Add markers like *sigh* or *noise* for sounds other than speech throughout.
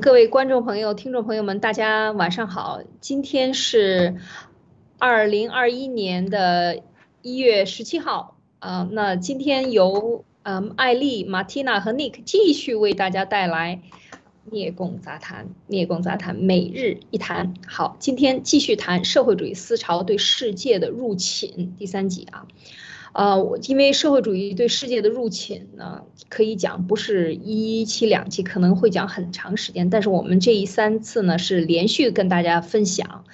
各位观众朋友、听众朋友们，大家晚上好。今天是二零二一年的一月十七号，啊，那今天由嗯艾丽、马蒂娜和 Nick 继续为大家带来《聂共杂谈》《聂共杂谈》每日一谈。好，今天继续谈社会主义思潮对世界的入侵第三集啊。呃，我因为社会主义对世界的入侵呢，可以讲不是一期两期，可能会讲很长时间。但是我们这一三次呢是连续跟大家分享。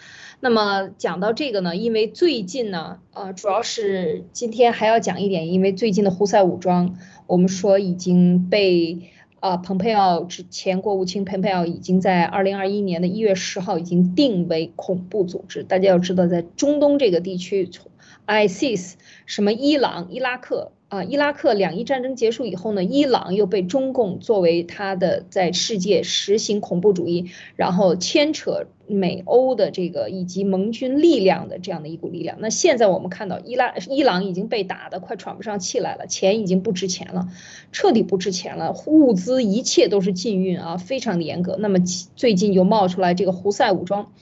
那么讲到这个呢，因为最近呢，呃，主要是今天还要讲一点，因为最近的胡塞武装，我们说已经被呃蓬佩奥之前国务卿蓬佩奥已经在二零二一年的一月十号已经定为恐怖组织。大家要知道，在中东这个地区。ISIS 什么伊朗、伊拉克啊？伊拉克两伊战争结束以后呢，伊朗又被中共作为它的在世界实行恐怖主义，然后牵扯美欧的这个以及盟军力量的这样的一股力量。那现在我们看到伊拉伊朗已经被打得快喘不上气来了，钱已经不值钱了，彻底不值钱了，物资一切都是禁运啊，非常的严格。那么最近又冒出来这个胡塞武装。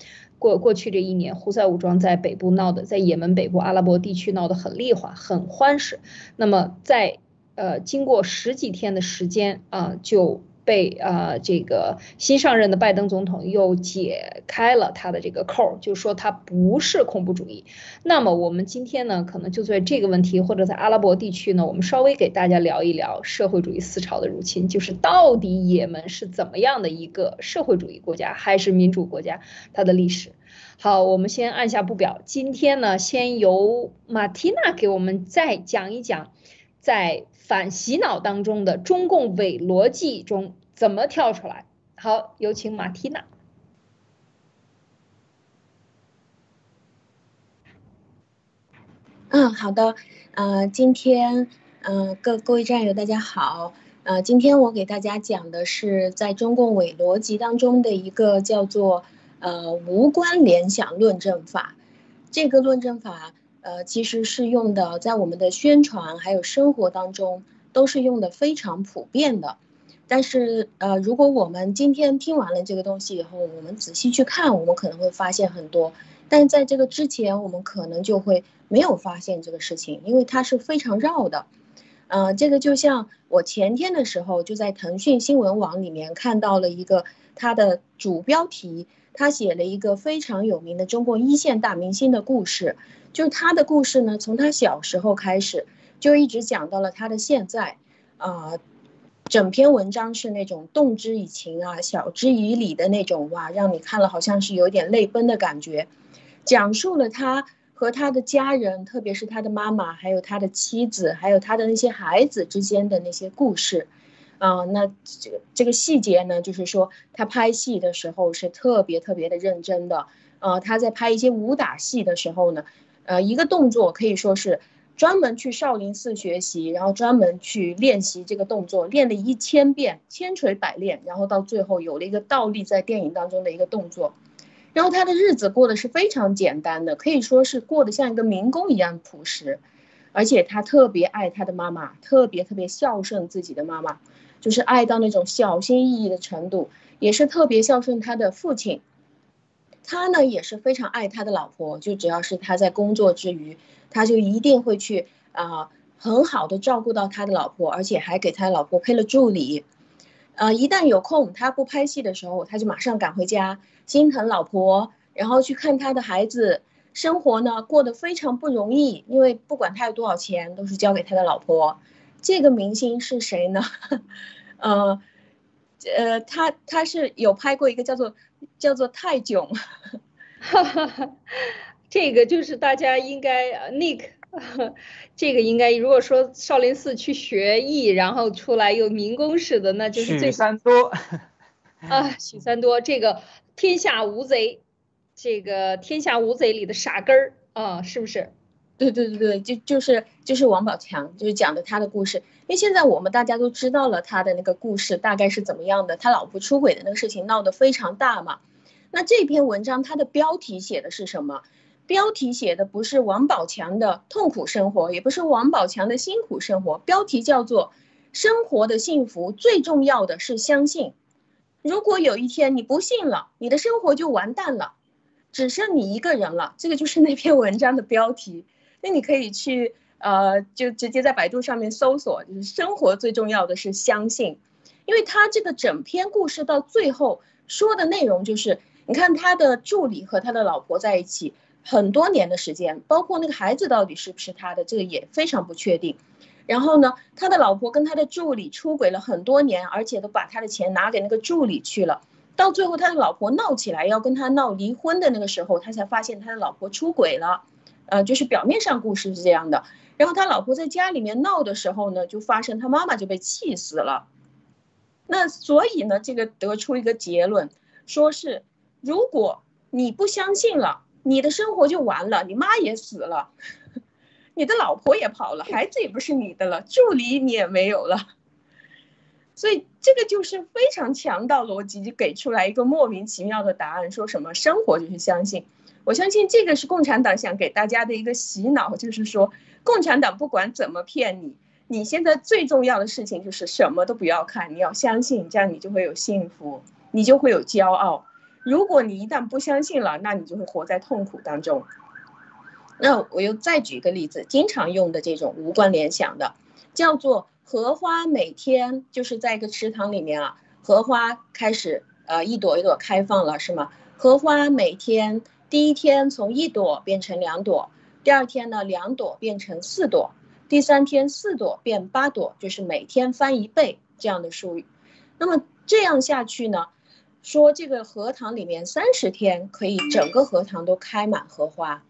过过去这一年，胡塞武装在北部闹的，在也门北部阿拉伯地区闹得很厉害，很欢实。那么在呃经过十几天的时间啊，就被啊这个新上任的拜登总统又解开了他的这个扣儿，就说他不是恐怖主义。那么我们今天呢，可能就在这个问题，或者在阿拉伯地区呢，我们稍微给大家聊一聊社会主义思潮的入侵，就是到底也门是怎么样的一个社会主义国家，还是民主国家，它的历史。好，我们先按下不表。今天呢，先由马蒂娜给我们再讲一讲，在反洗脑当中的中共伪逻辑中怎么跳出来。好，有请马蒂娜。嗯，好的。呃，今天，嗯，各各位战友大家好。呃，今天我给大家讲的是在中共伪逻辑当中的一个叫做。呃，无关联想论证法，这个论证法，呃，其实是用的在我们的宣传还有生活当中都是用的非常普遍的。但是，呃，如果我们今天听完了这个东西以后，我们仔细去看，我们可能会发现很多。但在这个之前，我们可能就会没有发现这个事情，因为它是非常绕的。呃，这个就像我前天的时候就在腾讯新闻网里面看到了一个它的主标题。他写了一个非常有名的中国一线大明星的故事，就是他的故事呢，从他小时候开始，就一直讲到了他的现在，啊，整篇文章是那种动之以情啊，晓之以理的那种哇，让你看了好像是有点泪奔的感觉，讲述了他和他的家人，特别是他的妈妈，还有他的妻子，还有他的那些孩子之间的那些故事。啊，那这个这个细节呢，就是说他拍戏的时候是特别特别的认真的。呃，他在拍一些武打戏的时候呢，呃，一个动作可以说是专门去少林寺学习，然后专门去练习这个动作，练了一千遍，千锤百炼，然后到最后有了一个倒立在电影当中的一个动作。然后他的日子过得是非常简单的，可以说是过得像一个民工一样朴实，而且他特别爱他的妈妈，特别特别孝顺自己的妈妈。就是爱到那种小心翼翼的程度，也是特别孝顺他的父亲。他呢也是非常爱他的老婆，就只要是他在工作之余，他就一定会去啊很好的照顾到他的老婆，而且还给他老婆配了助理。呃，一旦有空，他不拍戏的时候，他就马上赶回家，心疼老婆，然后去看他的孩子。生活呢过得非常不容易，因为不管他有多少钱，都是交给他的老婆。这个明星是谁呢？*laughs* 呃，呃，他他是有拍过一个叫做叫做泰囧，*laughs* 这个就是大家应该 Nick，*laughs* 这个应该如果说少林寺去学艺，然后出来又民工似的，那就是许三多啊，许三多这个天下无贼，这个天下无贼里的傻根儿啊，是不是？对对对对，就就是就是王宝强，就是讲的他的故事。因为现在我们大家都知道了他的那个故事大概是怎么样的，他老婆出轨的那个事情闹得非常大嘛。那这篇文章它的标题写的是什么？标题写的不是王宝强的痛苦生活，也不是王宝强的辛苦生活，标题叫做“生活的幸福最重要的是相信”。如果有一天你不信了，你的生活就完蛋了，只剩你一个人了。这个就是那篇文章的标题。那你可以去呃，就直接在百度上面搜索，就是生活最重要的是相信，因为他这个整篇故事到最后说的内容就是，你看他的助理和他的老婆在一起很多年的时间，包括那个孩子到底是不是他的，这个也非常不确定。然后呢，他的老婆跟他的助理出轨了很多年，而且都把他的钱拿给那个助理去了。到最后，他的老婆闹起来要跟他闹离婚的那个时候，他才发现他的老婆出轨了。呃，就是表面上故事是这样的。然后他老婆在家里面闹的时候呢，就发生他妈妈就被气死了。那所以呢，这个得出一个结论，说是如果你不相信了，你的生活就完了，你妈也死了。*laughs* 你的老婆也跑了，孩子也不是你的了，助理你也没有了，所以这个就是非常强盗逻辑，就给出来一个莫名其妙的答案，说什么生活就是相信。我相信这个是共产党想给大家的一个洗脑，就是说共产党不管怎么骗你，你现在最重要的事情就是什么都不要看，你要相信，这样你就会有幸福，你就会有骄傲。如果你一旦不相信了，那你就会活在痛苦当中。那我又再举一个例子，经常用的这种无关联想的，叫做荷花每天就是在一个池塘里面啊，荷花开始呃一朵一朵开放了，是吗？荷花每天第一天从一朵变成两朵，第二天呢两朵变成四朵，第三天四朵变八朵，就是每天翻一倍这样的数。那么这样下去呢，说这个荷塘里面三十天可以整个荷塘都开满荷花。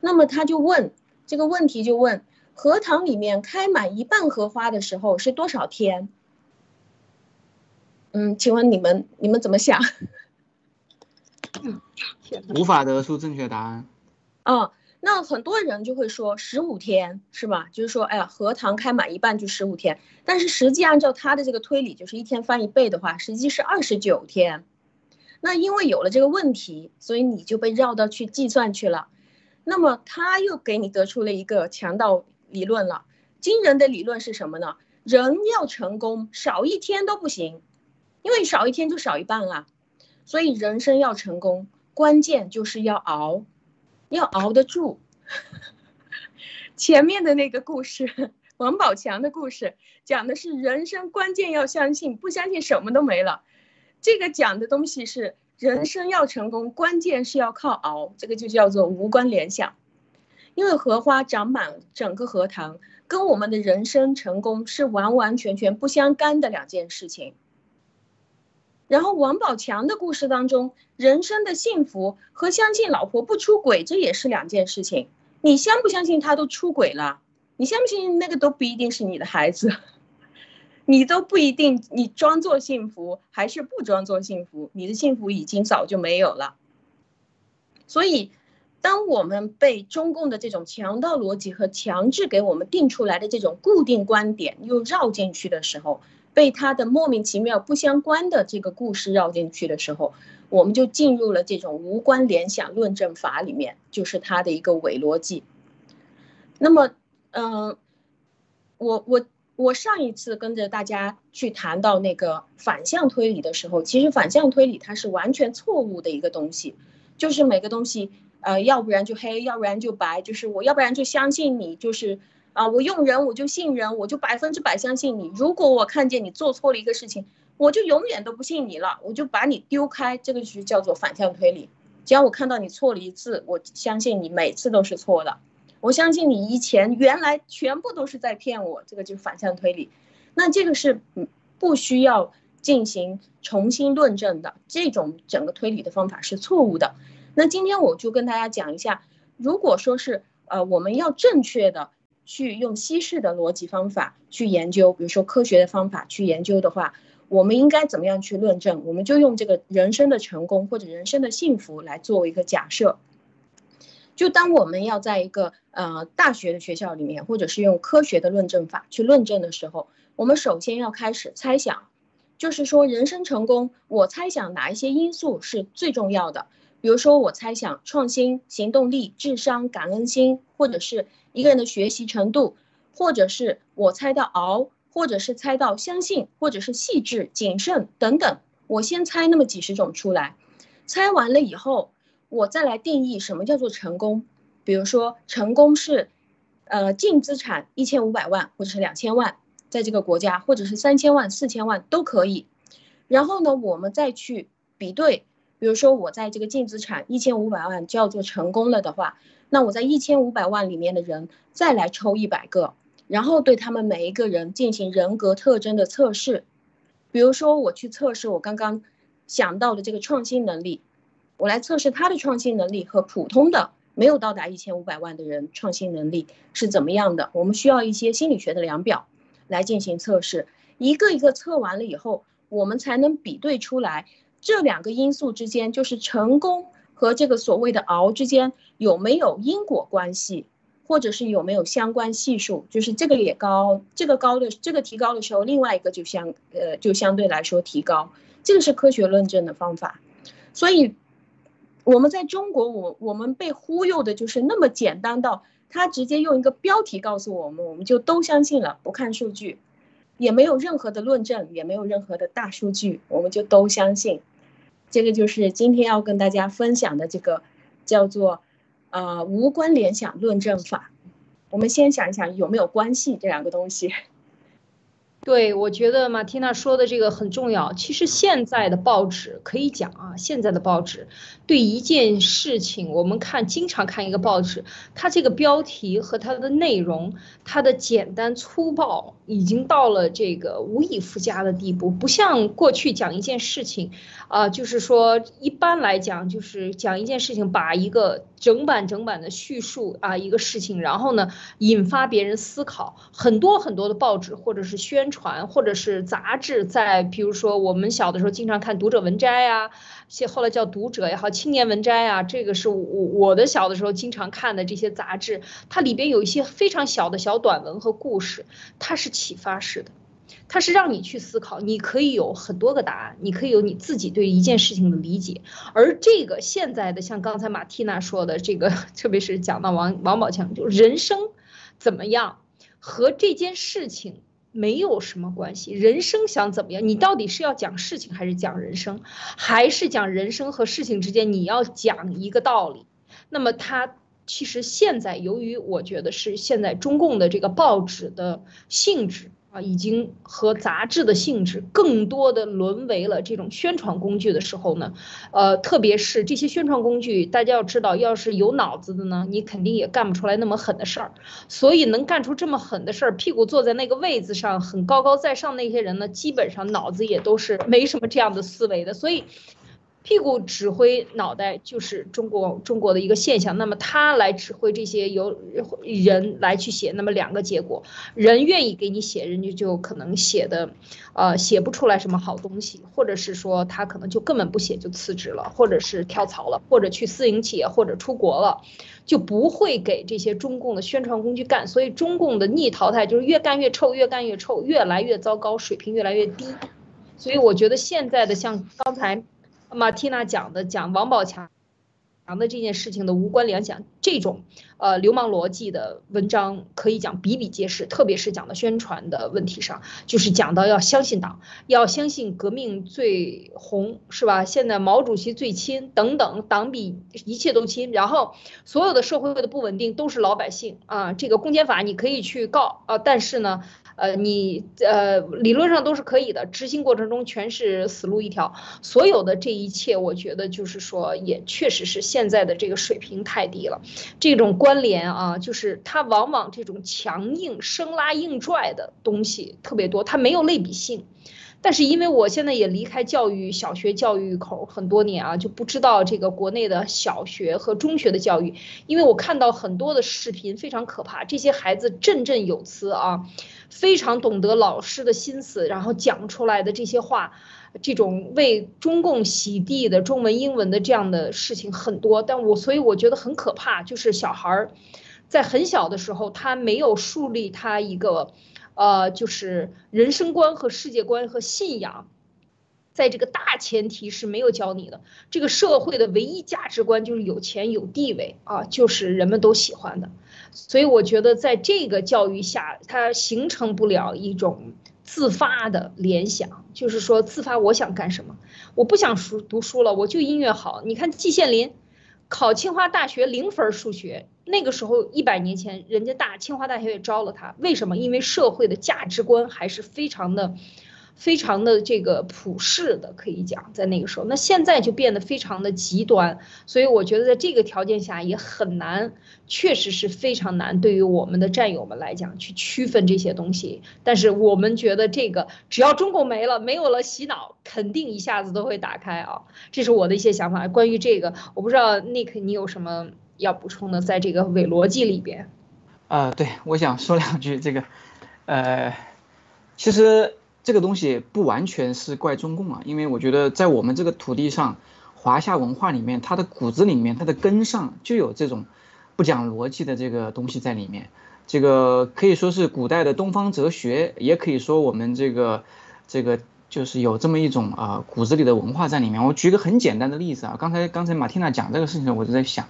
那么他就问这个问题，就问荷塘里面开满一半荷花的时候是多少天？嗯，请问你们你们怎么想？无法得出正确答案。嗯，那很多人就会说十五天是吧？就是说，哎呀，荷塘开满一半就十五天。但是实际按照他的这个推理，就是一天翻一倍的话，实际是二十九天。那因为有了这个问题，所以你就被绕到去计算去了。那么他又给你得出了一个强盗理论了，惊人的理论是什么呢？人要成功，少一天都不行，因为少一天就少一半啊。所以人生要成功，关键就是要熬，要熬得住。*laughs* 前面的那个故事，王宝强的故事，讲的是人生关键要相信，不相信什么都没了。这个讲的东西是。人生要成功，关键是要靠熬，这个就叫做无关联想。因为荷花长满整个荷塘，跟我们的人生成功是完完全全不相干的两件事情。然后王宝强的故事当中，人生的幸福和相信老婆不出轨，这也是两件事情。你相不相信他都出轨了？你相不相信那个都不一定是你的孩子？*laughs* 你都不一定，你装作幸福还是不装作幸福，你的幸福已经早就没有了。所以，当我们被中共的这种强盗逻辑和强制给我们定出来的这种固定观点又绕进去的时候，被他的莫名其妙不相关的这个故事绕进去的时候，我们就进入了这种无关联想论证法里面，就是他的一个伪逻辑。那么，嗯，我我。我上一次跟着大家去谈到那个反向推理的时候，其实反向推理它是完全错误的一个东西，就是每个东西，呃，要不然就黑，要不然就白，就是我要不然就相信你，就是啊，我用人我就信人，我就百分之百相信你。如果我看见你做错了一个事情，我就永远都不信你了，我就把你丢开。这个就叫做反向推理。只要我看到你错了一次，我相信你每次都是错的。我相信你以前原来全部都是在骗我，这个就是反向推理，那这个是不需要进行重新论证的，这种整个推理的方法是错误的。那今天我就跟大家讲一下，如果说是呃我们要正确的去用西式的逻辑方法去研究，比如说科学的方法去研究的话，我们应该怎么样去论证？我们就用这个人生的成功或者人生的幸福来作为一个假设。就当我们要在一个呃大学的学校里面，或者是用科学的论证法去论证的时候，我们首先要开始猜想，就是说人生成功，我猜想哪一些因素是最重要的？比如说我猜想创新、行动力、智商、感恩心，或者是一个人的学习程度，或者是我猜到熬，或者是猜到相信，或者是细致、谨慎等等，我先猜那么几十种出来，猜完了以后，我再来定义什么叫做成功。比如说，成功是，呃，净资产一千五百万或者是两千万，在这个国家，或者是三千万、四千万都可以。然后呢，我们再去比对，比如说我在这个净资产一千五百万叫做成功了的话，那我在一千五百万里面的人再来抽一百个。然后对他们每一个人进行人格特征的测试，比如说我去测试我刚刚想到的这个创新能力，我来测试他的创新能力和普通的没有到达一千五百万的人创新能力是怎么样的。我们需要一些心理学的量表来进行测试，一个一个测完了以后，我们才能比对出来这两个因素之间，就是成功和这个所谓的熬之间有没有因果关系。或者是有没有相关系数，就是这个也高，这个高的这个提高的时候，另外一个就相呃就相对来说提高，这个是科学论证的方法。所以我们在中国，我我们被忽悠的就是那么简单到他直接用一个标题告诉我们，我们就都相信了，不看数据，也没有任何的论证，也没有任何的大数据，我们就都相信。这个就是今天要跟大家分享的这个叫做。呃，无关联想论证法，我们先想一想有没有关系这两个东西。对，我觉得马蒂娜说的这个很重要。其实现在的报纸可以讲啊，现在的报纸对一件事情，我们看经常看一个报纸，它这个标题和它的内容，它的简单粗暴已经到了这个无以复加的地步，不像过去讲一件事情，啊，就是说一般来讲就是讲一件事情，把一个整版整版的叙述啊一个事情，然后呢引发别人思考，很多很多的报纸或者是宣。传传或者是杂志，在比如说我们小的时候经常看《读者文摘》啊，现后来叫《读者》也好，《青年文摘》啊，这个是我我的小的时候经常看的这些杂志，它里边有一些非常小的小短文和故事，它是启发式的，它是让你去思考，你可以有很多个答案，你可以有你自己对一件事情的理解，而这个现在的像刚才马蒂娜说的这个，*laughs* 特别是讲到王王宝强，就人生怎么样和这件事情。没有什么关系，人生想怎么样？你到底是要讲事情，还是讲人生，还是讲人生和事情之间你要讲一个道理？那么它其实现在，由于我觉得是现在中共的这个报纸的性质。啊，已经和杂志的性质更多的沦为了这种宣传工具的时候呢，呃，特别是这些宣传工具，大家要知道，要是有脑子的呢，你肯定也干不出来那么狠的事儿。所以能干出这么狠的事儿，屁股坐在那个位子上很高高在上那些人呢，基本上脑子也都是没什么这样的思维的。所以。屁股指挥脑袋就是中国中国的一个现象，那么他来指挥这些由人来去写，那么两个结果，人愿意给你写，人家就可能写的，呃，写不出来什么好东西，或者是说他可能就根本不写就辞职了，或者是跳槽了，或者去私营企业，或者出国了，就不会给这些中共的宣传工具干，所以中共的逆淘汰就是越干越臭，越干越臭，越来越糟糕，水平越来越低，所以我觉得现在的像刚才。马蒂娜讲的讲王宝强强的这件事情的无关联想，这种呃流氓逻辑的文章可以讲比比皆是，特别是讲的宣传的问题上，就是讲到要相信党，要相信革命最红是吧？现在毛主席最亲等等，党比一切都亲，然后所有的社会的不稳定都是老百姓啊，这个公检法你可以去告啊，但是呢。呃，你呃，理论上都是可以的，执行过程中全是死路一条。所有的这一切，我觉得就是说，也确实是现在的这个水平太低了。这种关联啊，就是它往往这种强硬、生拉硬拽的东西特别多，它没有类比性。但是因为我现在也离开教育小学教育口很多年啊，就不知道这个国内的小学和中学的教育，因为我看到很多的视频非常可怕，这些孩子振振有词啊，非常懂得老师的心思，然后讲出来的这些话，这种为中共洗地的中文英文的这样的事情很多，但我所以我觉得很可怕，就是小孩儿在很小的时候他没有树立他一个。呃，就是人生观和世界观和信仰，在这个大前提是没有教你的。这个社会的唯一价值观就是有钱有地位啊，就是人们都喜欢的。所以我觉得在这个教育下，它形成不了一种自发的联想，就是说自发我想干什么，我不想书读书了，我就音乐好。你看季羡林考清华大学零分数学，那个时候一百年前，人家大清华大学也招了他，为什么？因为社会的价值观还是非常的。非常的这个普世的，可以讲在那个时候，那现在就变得非常的极端，所以我觉得在这个条件下也很难，确实是非常难，对于我们的战友们来讲去区分这些东西。但是我们觉得这个只要中共没了，没有了洗脑，肯定一下子都会打开啊，这是我的一些想法。关于这个，我不知道 Nick 你有什么要补充的，在这个伪逻辑里边。啊，对，我想说两句这个，呃，其实。这个东西不完全是怪中共啊，因为我觉得在我们这个土地上，华夏文化里面，它的骨子里面，它的根上就有这种不讲逻辑的这个东西在里面。这个可以说是古代的东方哲学，也可以说我们这个这个就是有这么一种啊骨子里的文化在里面。我举个很简单的例子啊，刚才刚才马蒂娜讲这个事情，我就在想，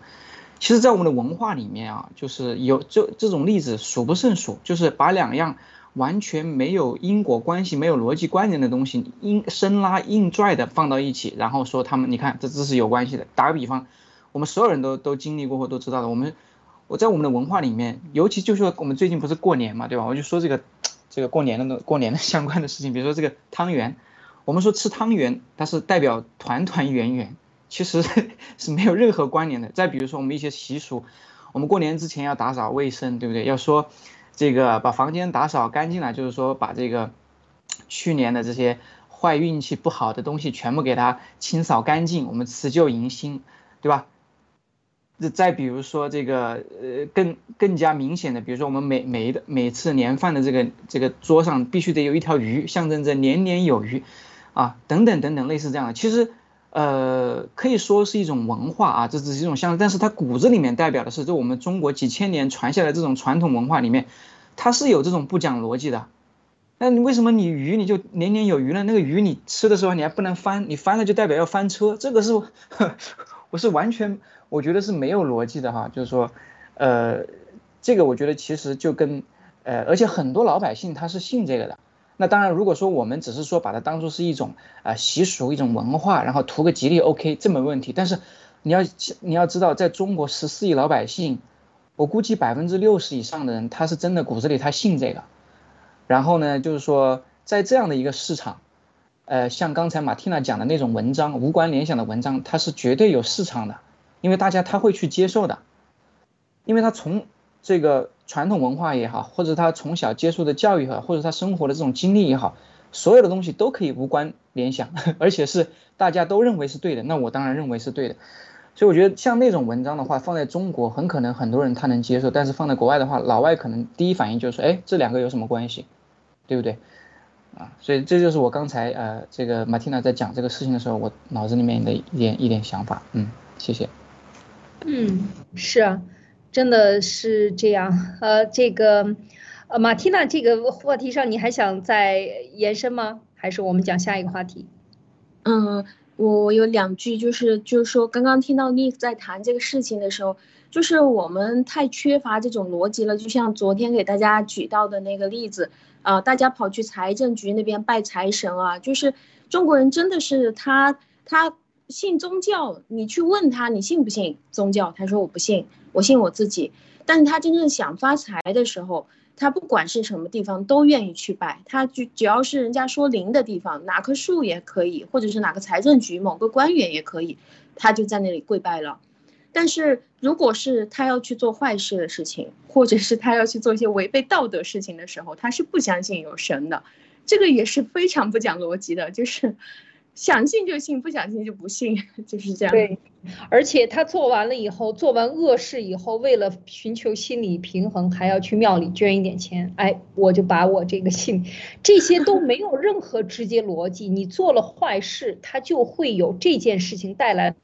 其实，在我们的文化里面啊，就是有这这种例子数不胜数，就是把两样。完全没有因果关系、没有逻辑关联的东西，硬生拉硬拽的放到一起，然后说他们，你看这这是有关系的。打个比方，我们所有人都都经历过或都知道的。我们我在我们的文化里面，尤其就是说我们最近不是过年嘛，对吧？我就说这个这个过年的过年的相关的事情，比如说这个汤圆，我们说吃汤圆，它是代表团团圆圆，其实 *laughs* 是没有任何关联的。再比如说我们一些习俗，我们过年之前要打扫卫生，对不对？要说。这个把房间打扫干净了，就是说把这个去年的这些坏运气不好的东西全部给它清扫干净，我们辞旧迎新，对吧？再再比如说这个呃更更加明显的，比如说我们每每的每次年饭的这个这个桌上必须得有一条鱼，象征着年年有余，啊等等等等类似这样的，其实。呃，可以说是一种文化啊，这只是一种象征，但是它骨子里面代表的是，就我们中国几千年传下来这种传统文化里面，它是有这种不讲逻辑的。那你为什么你鱼你就年年有余呢？那个鱼你吃的时候你还不能翻，你翻了就代表要翻车，这个是，*laughs* 我是完全我觉得是没有逻辑的哈。就是说，呃，这个我觉得其实就跟，呃，而且很多老百姓他是信这个的。那当然，如果说我们只是说把它当做是一种啊习俗、一种文化，然后图个吉利，OK，这没问题。但是你要你要知道，在中国十四亿老百姓，我估计百分之六十以上的人，他是真的骨子里他信这个。然后呢，就是说在这样的一个市场，呃，像刚才马蒂娜讲的那种文章，无关联想的文章，它是绝对有市场的，因为大家他会去接受的，因为他从这个。传统文化也好，或者他从小接受的教育也好，或者他生活的这种经历也好，所有的东西都可以无关联想，*laughs* 而且是大家都认为是对的。那我当然认为是对的。所以我觉得像那种文章的话，放在中国很可能很多人他能接受，但是放在国外的话，老外可能第一反应就是说，哎，这两个有什么关系，对不对？啊，所以这就是我刚才呃，这个马蒂娜在讲这个事情的时候，我脑子里面的一点一点想法。嗯，谢谢。嗯，是啊。真的是这样，呃，这个，呃，马蒂娜，这个话题上你还想再延伸吗？还是我们讲下一个话题？嗯，我有两句，就是就是说，刚刚听到丽在谈这个事情的时候，就是我们太缺乏这种逻辑了。就像昨天给大家举到的那个例子，啊，大家跑去财政局那边拜财神啊，就是中国人真的是他他。信宗教，你去问他，你信不信宗教？他说我不信，我信我自己。但是他真正想发财的时候，他不管是什么地方都愿意去拜。他就只要是人家说灵的地方，哪棵树也可以，或者是哪个财政局某个官员也可以，他就在那里跪拜了。但是如果是他要去做坏事的事情，或者是他要去做一些违背道德事情的时候，他是不相信有神的。这个也是非常不讲逻辑的，就是。想信就信，不想信就不信，*laughs* 就是这样。对，而且他做完了以后，做完恶事以后，为了寻求心理平衡，还要去庙里捐一点钱。哎，我就把我这个信，*laughs* 这些都没有任何直接逻辑。你做了坏事，他就会有这件事情带来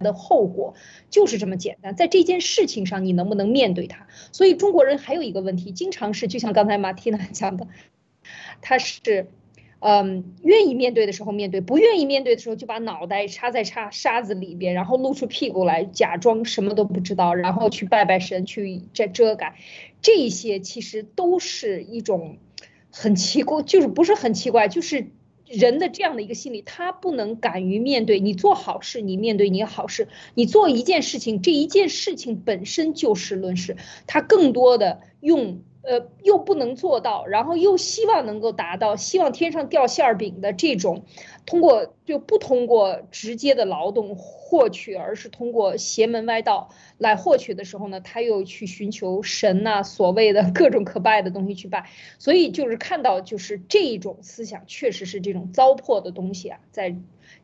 的后果，就是这么简单。在这件事情上，你能不能面对它？所以中国人还有一个问题，经常是就像刚才马蒂娜讲的，他是。嗯，愿意面对的时候面对，不愿意面对的时候就把脑袋插在沙沙子里边，然后露出屁股来，假装什么都不知道，然后去拜拜神，去遮遮盖，这些其实都是一种很奇怪，就是不是很奇怪，就是人的这样的一个心理，他不能敢于面对。你做好事，你面对你好事，你做一件事情，这一件事情本身就事论事，他更多的用。呃，又不能做到，然后又希望能够达到，希望天上掉馅儿饼的这种，通过就不通过直接的劳动获取，而是通过邪门歪道来获取的时候呢，他又去寻求神呐，所谓的各种可拜的东西去拜，所以就是看到就是这种思想确实是这种糟粕的东西啊，在。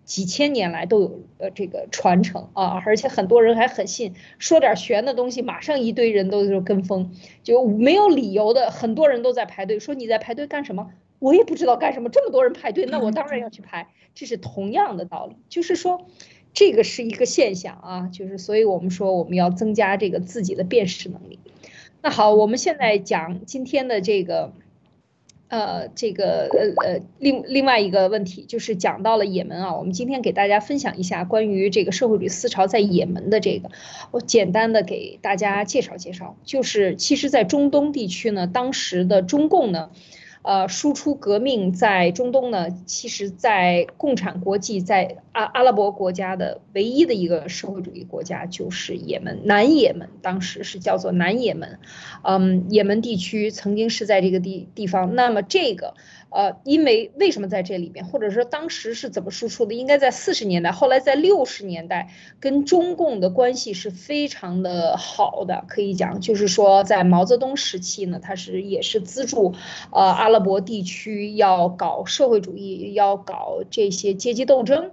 几千年来都有呃这个传承啊，而且很多人还很信，说点玄的东西，马上一堆人都就跟风，就没有理由的，很多人都在排队。说你在排队干什么？我也不知道干什么，这么多人排队，那我当然要去排。这是同样的道理，就是说，这个是一个现象啊，就是所以我们说我们要增加这个自己的辨识能力。那好，我们现在讲今天的这个。呃，这个呃呃，另另外一个问题就是讲到了也门啊，我们今天给大家分享一下关于这个社会主义思潮在也门的这个，我简单的给大家介绍介绍，就是其实，在中东地区呢，当时的中共呢。呃，输出革命在中东呢，其实，在共产国际，在阿阿拉伯国家的唯一的一个社会主义国家就是也门，南也门，当时是叫做南也门，嗯，也门地区曾经是在这个地地方，那么这个。呃，因为为什么在这里边，或者说当时是怎么输出的？应该在四十年代，后来在六十年代，跟中共的关系是非常的好的，可以讲，就是说在毛泽东时期呢，他是也是资助，呃，阿拉伯地区要搞社会主义，要搞这些阶级斗争。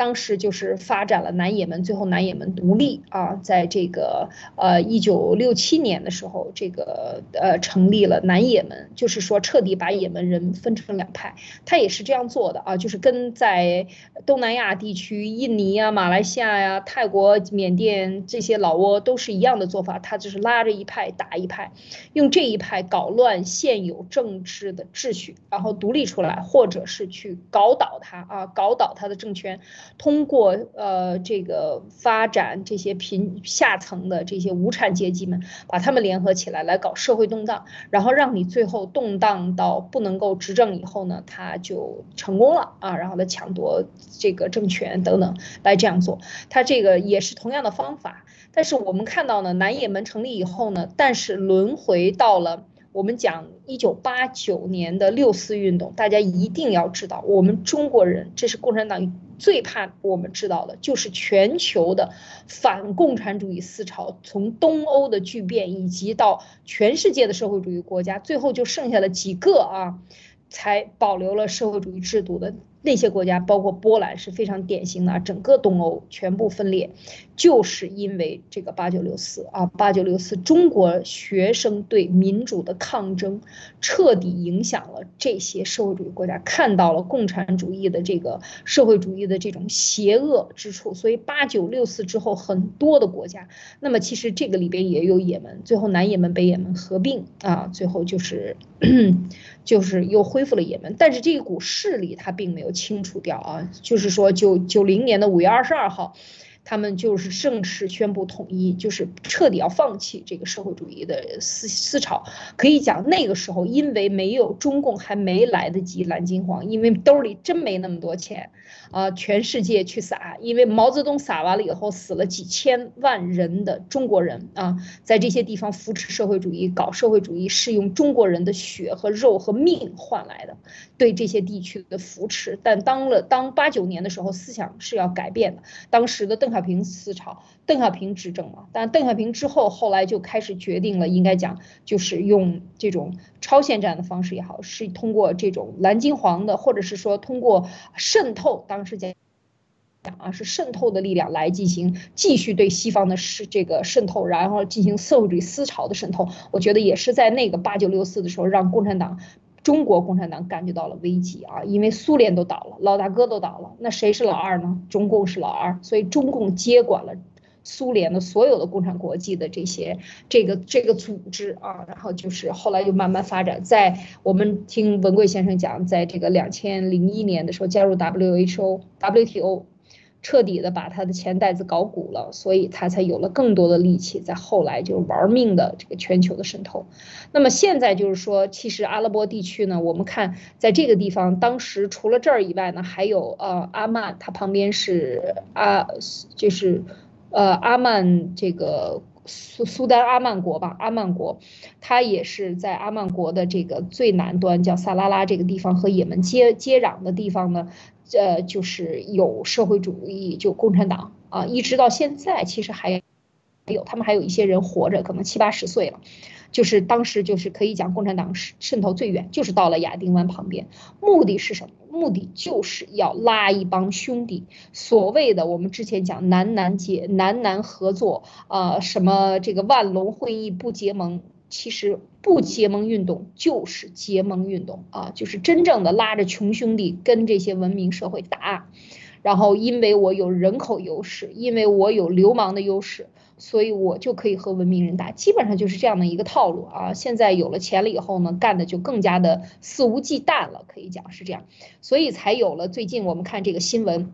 当时就是发展了南也门，最后南也门独立啊，在这个呃一九六七年的时候，这个呃成立了南也门，就是说彻底把也门人分成两派。他也是这样做的啊，就是跟在东南亚地区，印尼啊、马来西亚呀、泰国、缅甸这些老挝都是一样的做法，他就是拉着一派打一派，用这一派搞乱现有政治的秩序，然后独立出来，或者是去搞倒他啊，搞倒他的政权。通过呃这个发展这些贫下层的这些无产阶级们，把他们联合起来来搞社会动荡，然后让你最后动荡到不能够执政以后呢，他就成功了啊，然后来抢夺这个政权等等来这样做，他这个也是同样的方法。但是我们看到呢，南也门成立以后呢，但是轮回到了。我们讲一九八九年的六四运动，大家一定要知道，我们中国人，这是共产党最怕我们知道的，就是全球的反共产主义思潮，从东欧的巨变，以及到全世界的社会主义国家，最后就剩下了几个啊，才保留了社会主义制度的。那些国家，包括波兰是非常典型的，整个东欧全部分裂，就是因为这个八九六四啊，八九六四，中国学生对民主的抗争，彻底影响了这些社会主义国家，看到了共产主义的这个社会主义的这种邪恶之处，所以八九六四之后，很多的国家，那么其实这个里边也有也门，最后南也门、北也门合并啊，最后就是。*clears throat* 就是又恢复了也门，但是这一股势力他并没有清除掉啊，就是说九九零年的五月二十二号。他们就是正式宣布统一，就是彻底要放弃这个社会主义的思思潮。可以讲那个时候，因为没有中共还没来得及蓝金黄，因为兜里真没那么多钱，啊，全世界去撒，因为毛泽东撒完了以后，死了几千万人的中国人啊，在这些地方扶持社会主义、搞社会主义，是用中国人的血和肉和命换来的，对这些地区的扶持。但当了当八九年的时候，思想是要改变的，当时的邓小。平思潮，邓小平执政嘛，但邓小平之后，后来就开始决定了，应该讲就是用这种超限战的方式也好，是通过这种蓝金黄的，或者是说通过渗透，当时讲讲啊是渗透的力量来进行继续对西方的是这个渗透，然后进行社会主义思潮的渗透。我觉得也是在那个八九六四的时候，让共产党。中国共产党感觉到了危机啊，因为苏联都倒了，老大哥都倒了，那谁是老二呢？中共是老二，所以中共接管了苏联的所有的共产国际的这些这个这个组织啊，然后就是后来就慢慢发展，在我们听文贵先生讲，在这个两千零一年的时候加入 WHO WTO。彻底的把他的钱袋子搞鼓了，所以他才有了更多的力气，在后来就玩命的这个全球的渗透。那么现在就是说，其实阿拉伯地区呢，我们看在这个地方，当时除了这儿以外呢，还有呃阿曼，它旁边是阿就是呃阿曼这个苏苏丹阿曼国吧，阿曼国，它也是在阿曼国的这个最南端，叫萨拉拉这个地方和也门接接壤的地方呢。呃，就是有社会主义，就共产党啊，一直到现在，其实还有他们还有一些人活着，可能七八十岁了。就是当时就是可以讲共产党渗渗透最远，就是到了亚丁湾旁边，目的是什么？目的就是要拉一帮兄弟，所谓的我们之前讲南南结南南合作啊，什么这个万隆会议不结盟。其实不结盟运动就是结盟运动啊，就是真正的拉着穷兄弟跟这些文明社会打，然后因为我有人口优势，因为我有流氓的优势，所以我就可以和文明人打，基本上就是这样的一个套路啊。现在有了钱了以后呢，干的就更加的肆无忌惮了，可以讲是这样，所以才有了最近我们看这个新闻。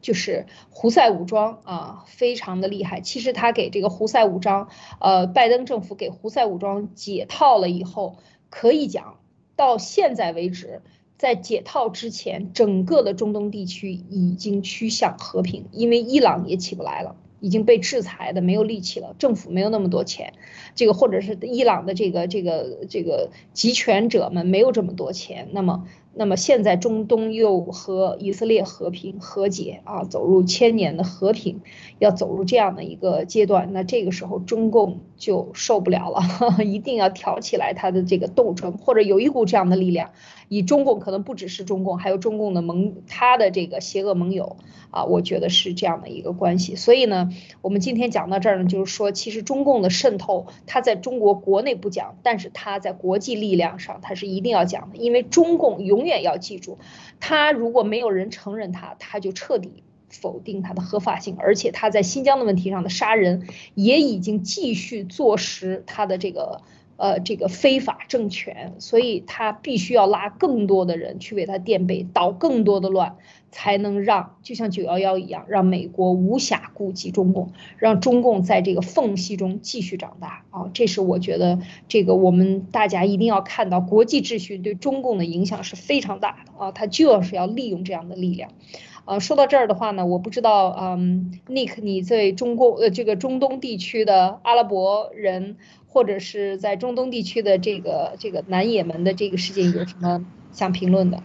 就是胡塞武装啊，非常的厉害。其实他给这个胡塞武装，呃，拜登政府给胡塞武装解套了以后，可以讲到现在为止，在解套之前，整个的中东地区已经趋向和平，因为伊朗也起不来了。已经被制裁的没有力气了，政府没有那么多钱，这个或者是伊朗的这个这个这个集权者们没有这么多钱，那么那么现在中东又和以色列和平和解啊，走入千年的和平，要走入这样的一个阶段，那这个时候中共就受不了了，*laughs* 一定要挑起来他的这个斗争，或者有一股这样的力量，以中共可能不只是中共，还有中共的盟他的这个邪恶盟友。啊，我觉得是这样的一个关系，所以呢，我们今天讲到这儿呢，就是说，其实中共的渗透，它在中国国内不讲，但是它在国际力量上，它是一定要讲的，因为中共永永远要记住，他如果没有人承认他，他就彻底否定他的合法性，而且他在新疆的问题上的杀人，也已经继续坐实他的这个。呃，这个非法政权，所以他必须要拉更多的人去为他垫背，捣更多的乱，才能让就像九幺幺一样，让美国无暇顾及中共，让中共在这个缝隙中继续长大啊！这是我觉得这个我们大家一定要看到，国际秩序对中共的影响是非常大的啊！他就是要利用这样的力量。呃，说到这儿的话呢，我不知道，嗯，Nick，你在中共呃这个中东地区的阿拉伯人。或者是在中东地区的这个这个南也门的这个事件有什么想评论的？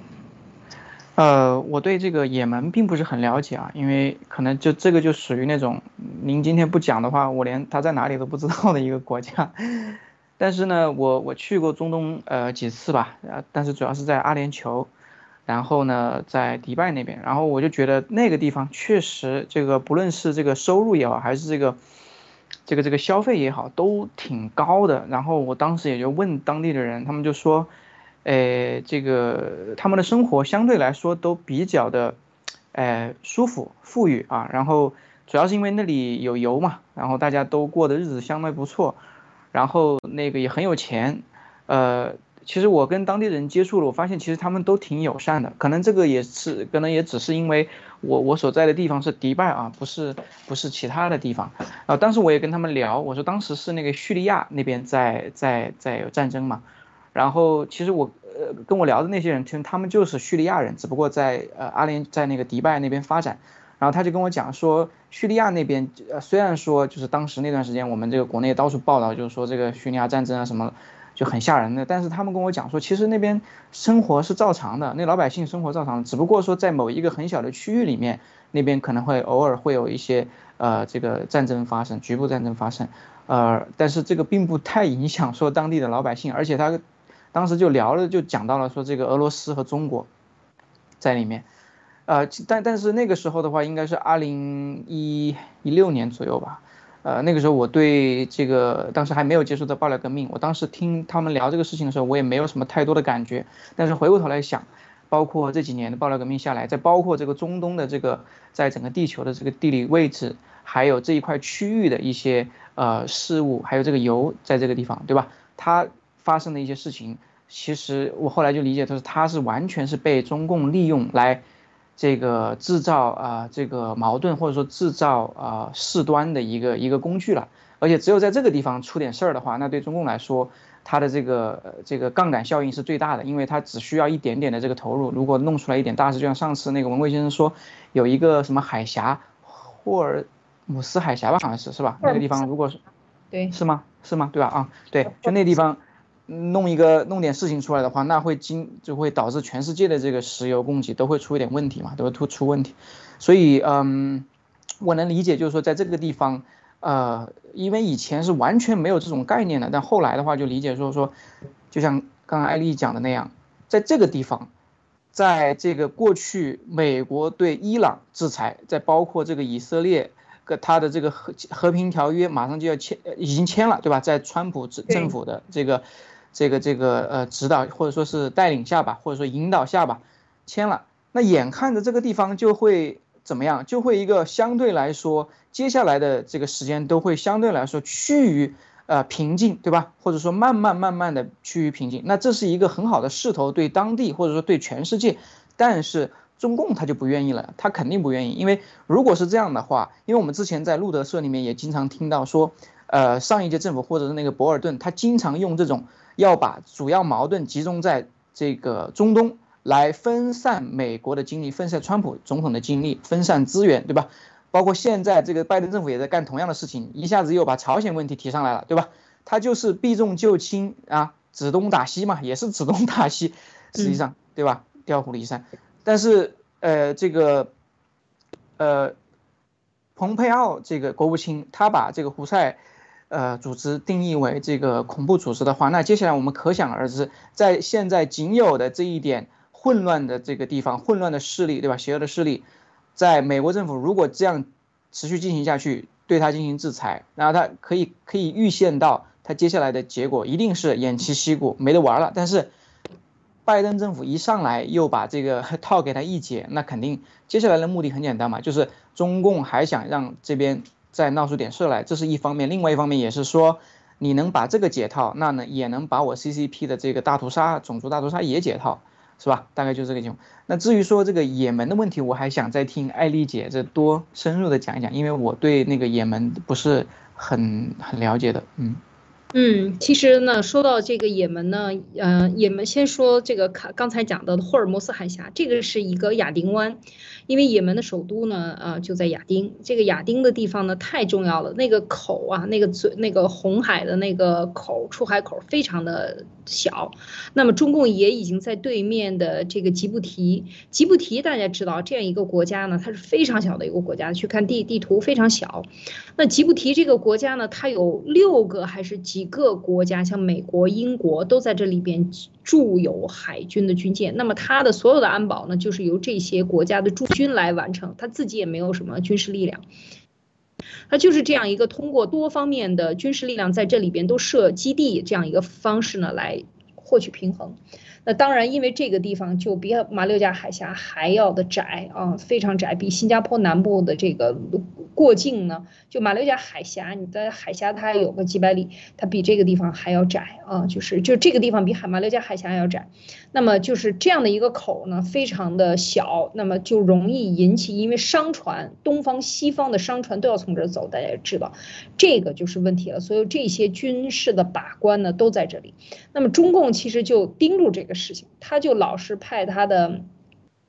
呃，我对这个也门并不是很了解啊，因为可能就这个就属于那种您今天不讲的话，我连他在哪里都不知道的一个国家。*laughs* 但是呢，我我去过中东呃几次吧，呃，但是主要是在阿联酋，然后呢在迪拜那边，然后我就觉得那个地方确实这个不论是这个收入也好，还是这个。这个这个消费也好，都挺高的。然后我当时也就问当地的人，他们就说，诶，这个他们的生活相对来说都比较的，诶，舒服富裕啊。然后主要是因为那里有油嘛，然后大家都过的日子相对不错，然后那个也很有钱，呃。其实我跟当地人接触了，我发现其实他们都挺友善的。可能这个也是，可能也只是因为我我所在的地方是迪拜啊，不是不是其他的地方。啊，当时我也跟他们聊，我说当时是那个叙利亚那边在在在有战争嘛。然后其实我呃跟我聊的那些人，其实他们就是叙利亚人，只不过在呃阿联在那个迪拜那边发展。然后他就跟我讲说，叙利亚那边虽然说就是当时那段时间我们这个国内到处报道，就是说这个叙利亚战争啊什么。就很吓人的，但是他们跟我讲说，其实那边生活是照常的，那老百姓生活照常，只不过说在某一个很小的区域里面，那边可能会偶尔会有一些呃这个战争发生，局部战争发生，呃，但是这个并不太影响说当地的老百姓，而且他当时就聊了，就讲到了说这个俄罗斯和中国在里面，呃，但但是那个时候的话，应该是二零一一六年左右吧。呃，那个时候我对这个当时还没有接触到爆料革命，我当时听他们聊这个事情的时候，我也没有什么太多的感觉。但是回过头来想，包括这几年的爆料革命下来，再包括这个中东的这个在整个地球的这个地理位置，还有这一块区域的一些呃事物，还有这个油在这个地方，对吧？它发生的一些事情，其实我后来就理解，就是它是完全是被中共利用来。这个制造啊这个矛盾或者说制造啊事端的一个一个工具了。而且只有在这个地方出点事儿的话，那对中共来说，它的这个这个杠杆效应是最大的，因为它只需要一点点的这个投入，如果弄出来一点大事，就像上次那个文贵先生说，有一个什么海峡，霍尔姆斯海峡吧，好像是是吧？那个地方如果是，对，是吗？是吗？对吧？啊，对，就那地方弄一个弄点事情出来的话，那会经就会导致全世界的这个石油供给都会出一点问题嘛，都会突出问题。所以，嗯，我能理解，就是说在这个地方。呃，因为以前是完全没有这种概念的，但后来的话就理解说说，就像刚刚艾丽讲的那样，在这个地方，在这个过去美国对伊朗制裁，在包括这个以色列跟他的这个和和平条约马上就要签，已经签了，对吧？在川普政政府的这个这个这个呃指导或者说是带领下吧，或者说引导下吧，签了，那眼看着这个地方就会。怎么样就会一个相对来说，接下来的这个时间都会相对来说趋于呃平静，对吧？或者说慢慢慢慢的趋于平静，那这是一个很好的势头，对当地或者说对全世界。但是中共他就不愿意了，他肯定不愿意，因为如果是这样的话，因为我们之前在路德社里面也经常听到说，呃，上一届政府或者是那个博尔顿，他经常用这种要把主要矛盾集中在这个中东。来分散美国的精力，分散川普总统的精力，分散资源，对吧？包括现在这个拜登政府也在干同样的事情，一下子又把朝鲜问题提上来了，对吧？他就是避重就轻啊，指东打西嘛，也是指东打西，实际上，对吧？调虎离山。但是，呃，这个，呃，蓬佩奥这个国务卿，他把这个胡塞。呃，组织定义为这个恐怖组织的话，那接下来我们可想而知，在现在仅有的这一点。混乱的这个地方，混乱的势力，对吧？邪恶的势力，在美国政府如果这样持续进行下去，对他进行制裁，然后他可以可以预见到他接下来的结果一定是偃旗息鼓，没得玩了。但是，拜登政府一上来又把这个 *laughs* 套给他一解，那肯定接下来的目的很简单嘛，就是中共还想让这边再闹出点事来，这是一方面。另外一方面也是说，你能把这个解套，那呢也能把我 CCP 的这个大屠杀、种族大屠杀也解套。是吧？大概就这个情况。那至于说这个也门的问题，我还想再听艾丽姐这多深入的讲一讲，因为我对那个也门不是很很了解的。嗯。嗯，其实呢，说到这个也门呢，呃，也门先说这个卡刚才讲到的霍尔摩斯海峡，这个是一个亚丁湾，因为也门的首都呢，呃，就在亚丁。这个亚丁的地方呢，太重要了，那个口啊，那个嘴，那个红海的那个口出海口非常的小。那么中共也已经在对面的这个吉布提，吉布提大家知道这样一个国家呢，它是非常小的一个国家，去看地地图非常小。那吉布提这个国家呢，它有六个还是几？几个国家，像美国、英国都在这里边驻有海军的军舰，那么它的所有的安保呢，就是由这些国家的驻军来完成，它自己也没有什么军事力量，它就是这样一个通过多方面的军事力量在这里边都设基地这样一个方式呢，来获取平衡。那当然，因为这个地方就比马六甲海峡还要的窄啊，非常窄，比新加坡南部的这个过境呢，就马六甲海峡，你的海峡它有个几百里，它比这个地方还要窄啊，就是就这个地方比海马六甲海峡要窄，那么就是这样的一个口呢，非常的小，那么就容易引起，因为商船东方西方的商船都要从这儿走，大家也知道，这个就是问题了，所以这些军事的把关呢都在这里，那么中共其实就盯住这。个的事情，他就老是派他的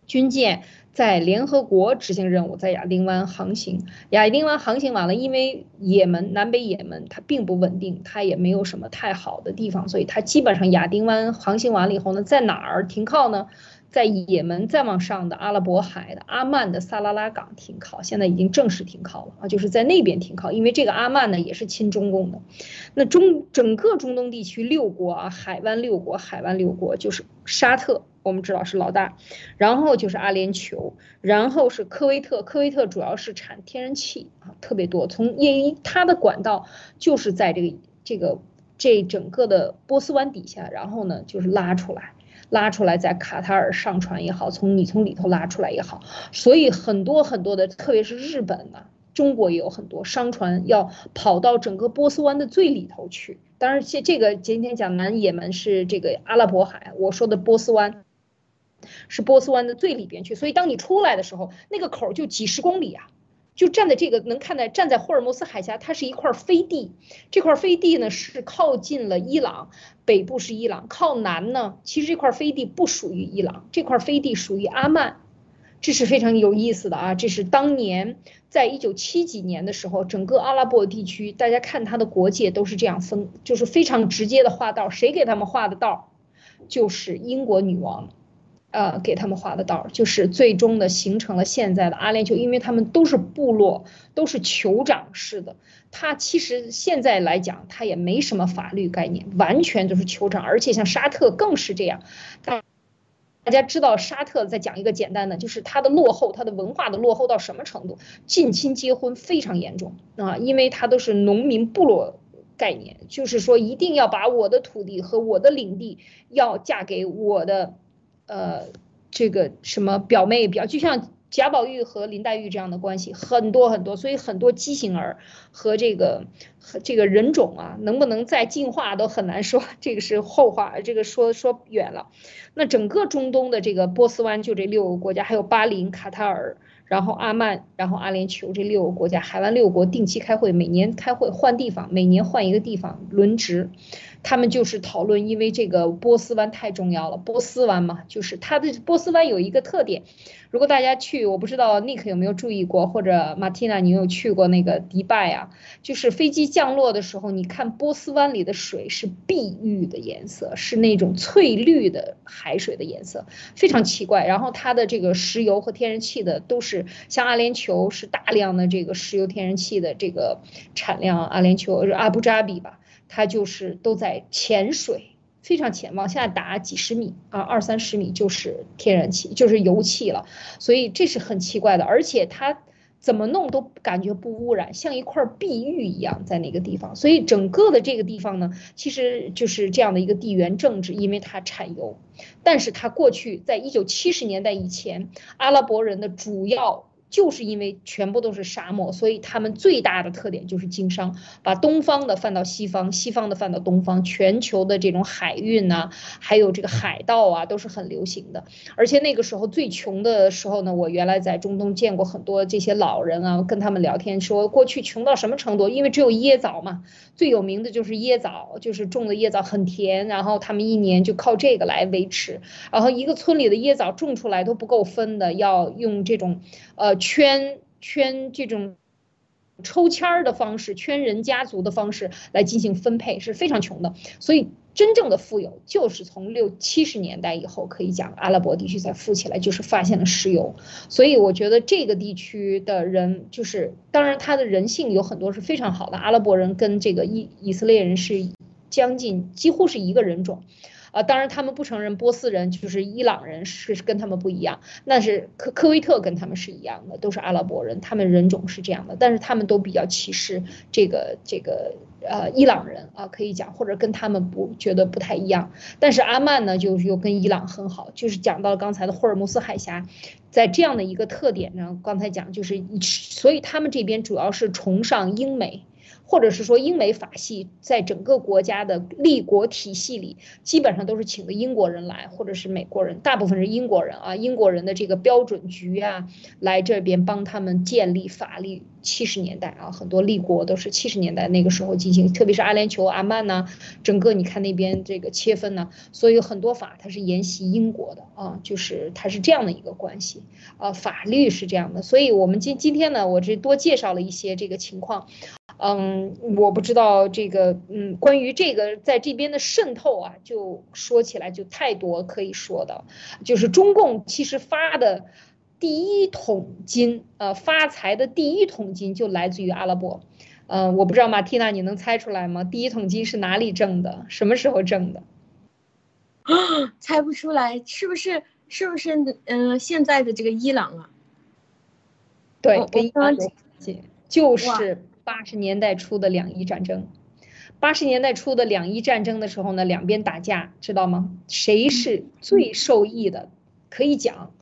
军舰在联合国执行任务，在亚丁湾航行。亚丁湾航行完了，因为也门南北也门它并不稳定，它也没有什么太好的地方，所以它基本上亚丁湾航行完了以后呢，在哪儿停靠呢？在也门再往上的阿拉伯海的阿曼的萨拉拉港停靠，现在已经正式停靠了啊，就是在那边停靠，因为这个阿曼呢也是亲中共的。那中整个中东地区六国啊，海湾六国，海湾六国就是沙特，我们知道是老大，然后就是阿联酋，然后是科威特，科威特主要是产天然气啊，特别多，从因为它的管道就是在这个这个这整个的波斯湾底下，然后呢就是拉出来。拉出来，在卡塔尔上船也好，从你从里头拉出来也好，所以很多很多的，特别是日本呢，中国也有很多商船要跑到整个波斯湾的最里头去。当然，这这个今天讲南也门是这个阿拉伯海，我说的波斯湾是波斯湾的最里边去，所以当你出来的时候，那个口就几十公里啊。就站在这个能看到，站在霍尔木斯海峡，它是一块飞地。这块飞地呢是靠近了伊朗，北部是伊朗，靠南呢，其实这块飞地不属于伊朗，这块飞地属于阿曼，这是非常有意思的啊。这是当年在一九七几年的时候，整个阿拉伯地区，大家看它的国界都是这样分，就是非常直接的画道。谁给他们画的道？就是英国女王。呃，给他们画的道儿，就是最终的形成了现在的阿联酋，因为他们都是部落，都是酋长式的。他其实现在来讲，他也没什么法律概念，完全都是酋长，而且像沙特更是这样。大大家知道沙特，再讲一个简单的，就是它的落后，它的文化的落后到什么程度？近亲结婚非常严重啊，因为它都是农民部落概念，就是说一定要把我的土地和我的领地要嫁给我的。呃，这个什么表妹表，就像贾宝玉和林黛玉这样的关系很多很多，所以很多畸形儿和这个和这个人种啊，能不能再进化都很难说，*laughs* 这个是后话，这个说说远了。那整个中东的这个波斯湾就这六个国家，还有巴林、卡塔尔。然后阿曼，然后阿联酋这六个国家，海湾六国定期开会，每年开会换地方，每年换一个地方轮值，他们就是讨论，因为这个波斯湾太重要了，波斯湾嘛，就是它的波斯湾有一个特点。如果大家去，我不知道 Nick 有没有注意过，或者 Martina 你有去过那个迪拜啊？就是飞机降落的时候，你看波斯湾里的水是碧玉的颜色，是那种翠绿的海水的颜色，非常奇怪。然后它的这个石油和天然气的都是像阿联酋是大量的这个石油天然气的这个产量，阿联酋阿布扎比吧，它就是都在潜水。非常浅，往下打几十米啊，二三十米就是天然气，就是油气了，所以这是很奇怪的，而且它怎么弄都感觉不污染，像一块碧玉一样在那个地方，所以整个的这个地方呢，其实就是这样的一个地缘政治，因为它产油，但是它过去在一九七十年代以前，阿拉伯人的主要。就是因为全部都是沙漠，所以他们最大的特点就是经商，把东方的贩到西方，西方的贩到东方，全球的这种海运呐，还有这个海盗啊，都是很流行的。而且那个时候最穷的时候呢，我原来在中东见过很多这些老人啊，跟他们聊天说，过去穷到什么程度？因为只有椰枣嘛，最有名的就是椰枣，就是种的椰枣很甜，然后他们一年就靠这个来维持。然后一个村里的椰枣种出来都不够分的，要用这种，呃。圈圈这种抽签儿的方式，圈人家族的方式来进行分配是非常穷的，所以真正的富有就是从六七十年代以后可以讲，阿拉伯地区才富起来，就是发现了石油。所以我觉得这个地区的人就是，当然他的人性有很多是非常好的，阿拉伯人跟这个以以色列人是将近几乎是一个人种。啊，当然他们不承认波斯人就是伊朗人是跟他们不一样，那是科科威特跟他们是一样的，都是阿拉伯人，他们人种是这样的，但是他们都比较歧视这个这个呃伊朗人啊，可以讲或者跟他们不觉得不太一样，但是阿曼呢就又跟伊朗很好，就是讲到刚才的霍尔木斯海峡，在这样的一个特点呢，刚才讲就是，所以他们这边主要是崇尚英美。或者是说英美法系在整个国家的立国体系里，基本上都是请的英国人来，或者是美国人，大部分是英国人啊，英国人的这个标准局啊，来这边帮他们建立法律。七十年代啊，很多立国都是七十年代那个时候进行，特别是阿联酋、阿曼呐，整个你看那边这个切分呢，所以很多法它是沿袭英国的啊，就是它是这样的一个关系啊，法律是这样的，所以我们今今天呢，我这多介绍了一些这个情况。嗯，我不知道这个，嗯，关于这个在这边的渗透啊，就说起来就太多可以说的，就是中共其实发的第一桶金，呃，发财的第一桶金就来自于阿拉伯，嗯，我不知道马蒂娜你能猜出来吗？第一桶金是哪里挣的？什么时候挣的？猜不出来，是不是？是不是？嗯，现在的这个伊朗啊？对，跟伊朗有关系，就是。八十年代初的两伊战争，八十年代初的两伊战争的时候呢，两边打架，知道吗？谁是最受益的？可以讲，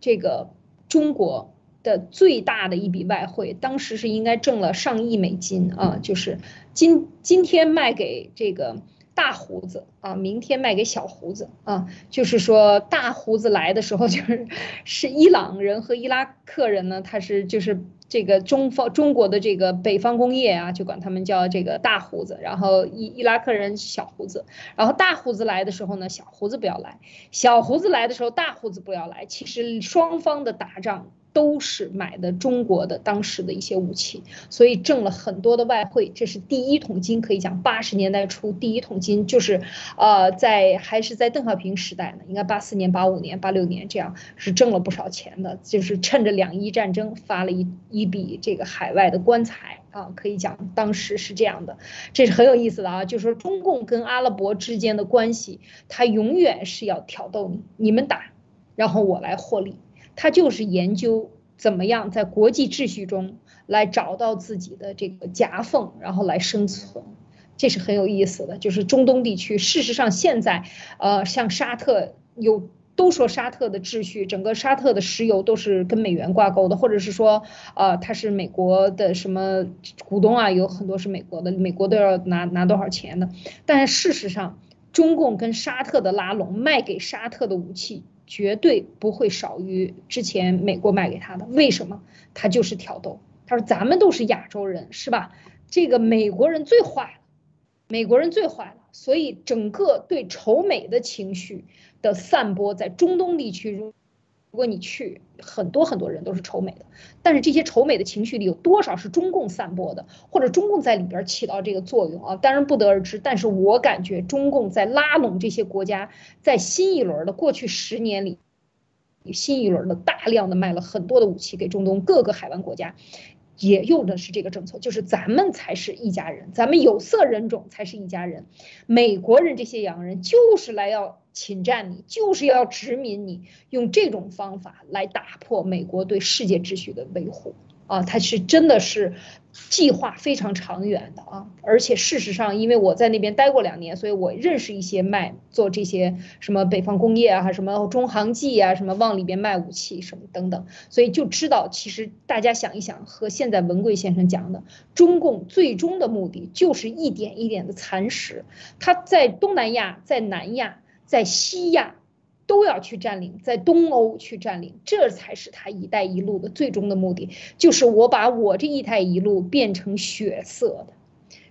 这个中国的最大的一笔外汇，当时是应该挣了上亿美金啊，就是今今天卖给这个。大胡子啊，明天卖给小胡子啊，就是说大胡子来的时候，就是 *laughs* 是伊朗人和伊拉克人呢，他是就是这个中方中国的这个北方工业啊，就管他们叫这个大胡子，然后伊伊拉克人小胡子，然后大胡子来的时候呢，小胡子不要来，小胡子来的时候，大胡子不要来，其实双方的打仗。都是买的中国的当时的一些武器，所以挣了很多的外汇，这是第一桶金，可以讲八十年代初第一桶金就是，呃，在还是在邓小平时代呢，应该八四年、八五年、八六年这样是挣了不少钱的，就是趁着两伊战争发了一一笔这个海外的棺材啊，可以讲当时是这样的，这是很有意思的啊，就是说中共跟阿拉伯之间的关系，它永远是要挑逗你，你们打，然后我来获利。他就是研究怎么样在国际秩序中来找到自己的这个夹缝，然后来生存，这是很有意思的。就是中东地区，事实上现在，呃，像沙特有都说沙特的秩序，整个沙特的石油都是跟美元挂钩的，或者是说，呃，它是美国的什么股东啊，有很多是美国的，美国都要拿拿多少钱的。但是事实上，中共跟沙特的拉拢，卖给沙特的武器。绝对不会少于之前美国卖给他的，为什么？他就是挑逗。他说：“咱们都是亚洲人，是吧？这个美国人最坏了，美国人最坏了。所以整个对仇美的情绪的散播在中东地区。”如果你去，很多很多人都是仇美的，但是这些仇美的情绪里有多少是中共散播的，或者中共在里边起到这个作用啊？当然不得而知。但是我感觉中共在拉拢这些国家，在新一轮的过去十年里，新一轮的大量的卖了很多的武器给中东各个海湾国家。也用的是这个政策，就是咱们才是一家人，咱们有色人种才是一家人。美国人这些洋人就是来要侵占你，就是要殖民你，用这种方法来打破美国对世界秩序的维护。啊，他是真的是计划非常长远的啊，而且事实上，因为我在那边待过两年，所以我认识一些卖做这些什么北方工业啊，还什么中航技啊，什么往里边卖武器什么等等，所以就知道，其实大家想一想，和现在文贵先生讲的，中共最终的目的就是一点一点的蚕食，他在东南亚，在南亚，在西亚。都要去占领，在东欧去占领，这才是他“一带一路”的最终的目的，就是我把我这一带一路变成血色的，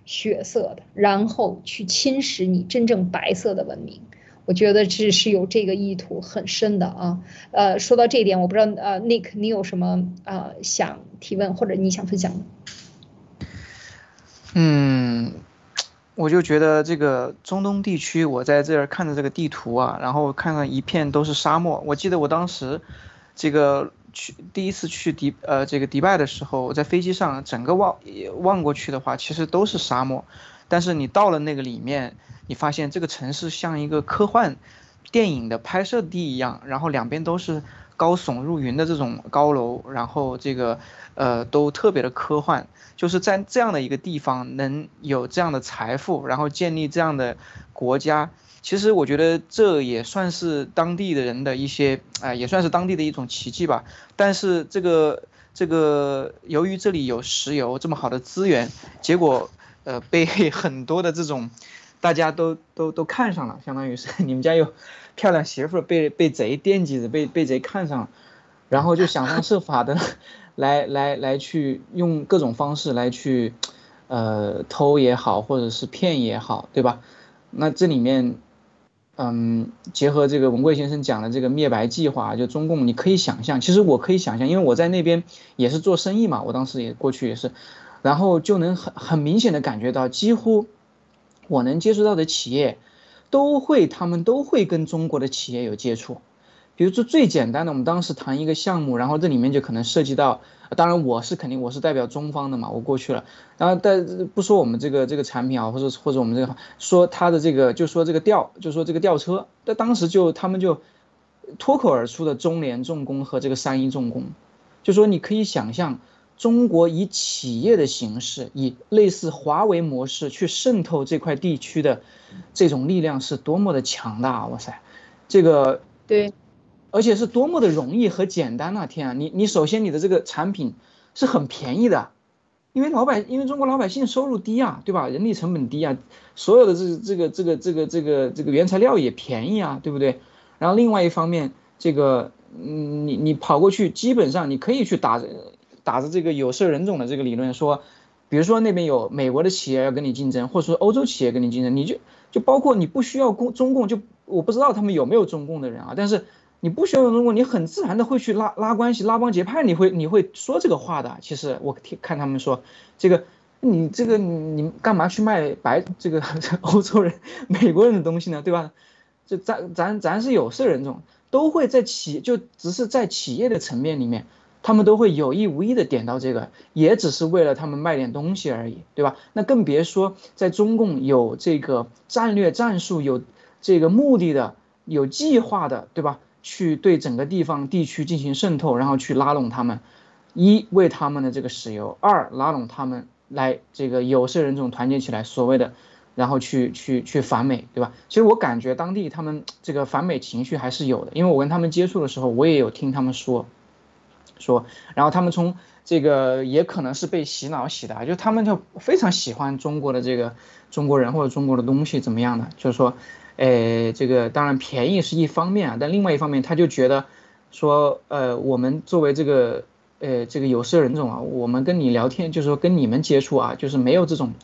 血色的，然后去侵蚀你真正白色的文明。我觉得这是有这个意图很深的啊。呃，说到这一点，我不知道呃，Nick，你有什么呃想提问或者你想分享的？嗯。我就觉得这个中东地区，我在这儿看着这个地图啊，然后看看一片都是沙漠。我记得我当时，这个去第一次去迪呃这个迪拜的时候，我在飞机上整个望望过去的话，其实都是沙漠。但是你到了那个里面，你发现这个城市像一个科幻电影的拍摄地一样，然后两边都是高耸入云的这种高楼，然后这个呃都特别的科幻。就是在这样的一个地方能有这样的财富，然后建立这样的国家，其实我觉得这也算是当地的人的一些，哎，也算是当地的一种奇迹吧。但是这个这个，由于这里有石油这么好的资源，结果呃被 *laughs* 很多的这种大家都都都看上了，相当于是 *laughs* 你们家有漂亮媳妇被被贼惦记着，被被贼看上了，然后就想方设法的。*laughs* 来来来，去用各种方式来去，呃，偷也好，或者是骗也好，对吧？那这里面，嗯，结合这个文贵先生讲的这个灭白计划，就中共，你可以想象，其实我可以想象，因为我在那边也是做生意嘛，我当时也过去也是，然后就能很很明显的感觉到，几乎我能接触到的企业，都会他们都会跟中国的企业有接触。比如说最简单的，我们当时谈一个项目，然后这里面就可能涉及到，当然我是肯定我是代表中方的嘛，我过去了，然后但不说我们这个这个产品啊，或者或者我们这个说他的这个就说这个吊就说这个吊车，那当时就他们就脱口而出的中联重工和这个三一重工，就说你可以想象中国以企业的形式，以类似华为模式去渗透这块地区的这种力量是多么的强大，哇塞，这个对。而且是多么的容易和简单呐！天啊，你你首先你的这个产品是很便宜的，因为老百因为中国老百姓收入低啊，对吧？人力成本低啊，所有的这这个这个这个这个这个原材料也便宜啊，对不对？然后另外一方面，这个嗯，你你跑过去，基本上你可以去打着打着这个有色人种的这个理论说，比如说那边有美国的企业要跟你竞争，或者说欧洲企业跟你竞争，你就就包括你不需要共中共，就我不知道他们有没有中共的人啊，但是。你不需要用中共，你很自然的会去拉拉关系、拉帮结派，你会你会说这个话的。其实我听看他们说，这个你这个你干嘛去卖白这个欧洲人、美国人的东西呢？对吧？就咱咱咱是有色人种，都会在企就只是在企业的层面里面，他们都会有意无意的点到这个，也只是为了他们卖点东西而已，对吧？那更别说在中共有这个战略战术、有这个目的的、有计划的，对吧？去对整个地方地区进行渗透，然后去拉拢他们，一为他们的这个石油，二拉拢他们来这个有色人种团结起来，所谓的，然后去去去反美，对吧？其实我感觉当地他们这个反美情绪还是有的，因为我跟他们接触的时候，我也有听他们说，说，然后他们从这个也可能是被洗脑洗的，就他们就非常喜欢中国的这个中国人或者中国的东西怎么样的，就是说。呃，这个当然便宜是一方面啊，但另外一方面，他就觉得说，呃，我们作为这个呃这个有色人种啊，我们跟你聊天，就是说跟你们接触啊，就是没有这种，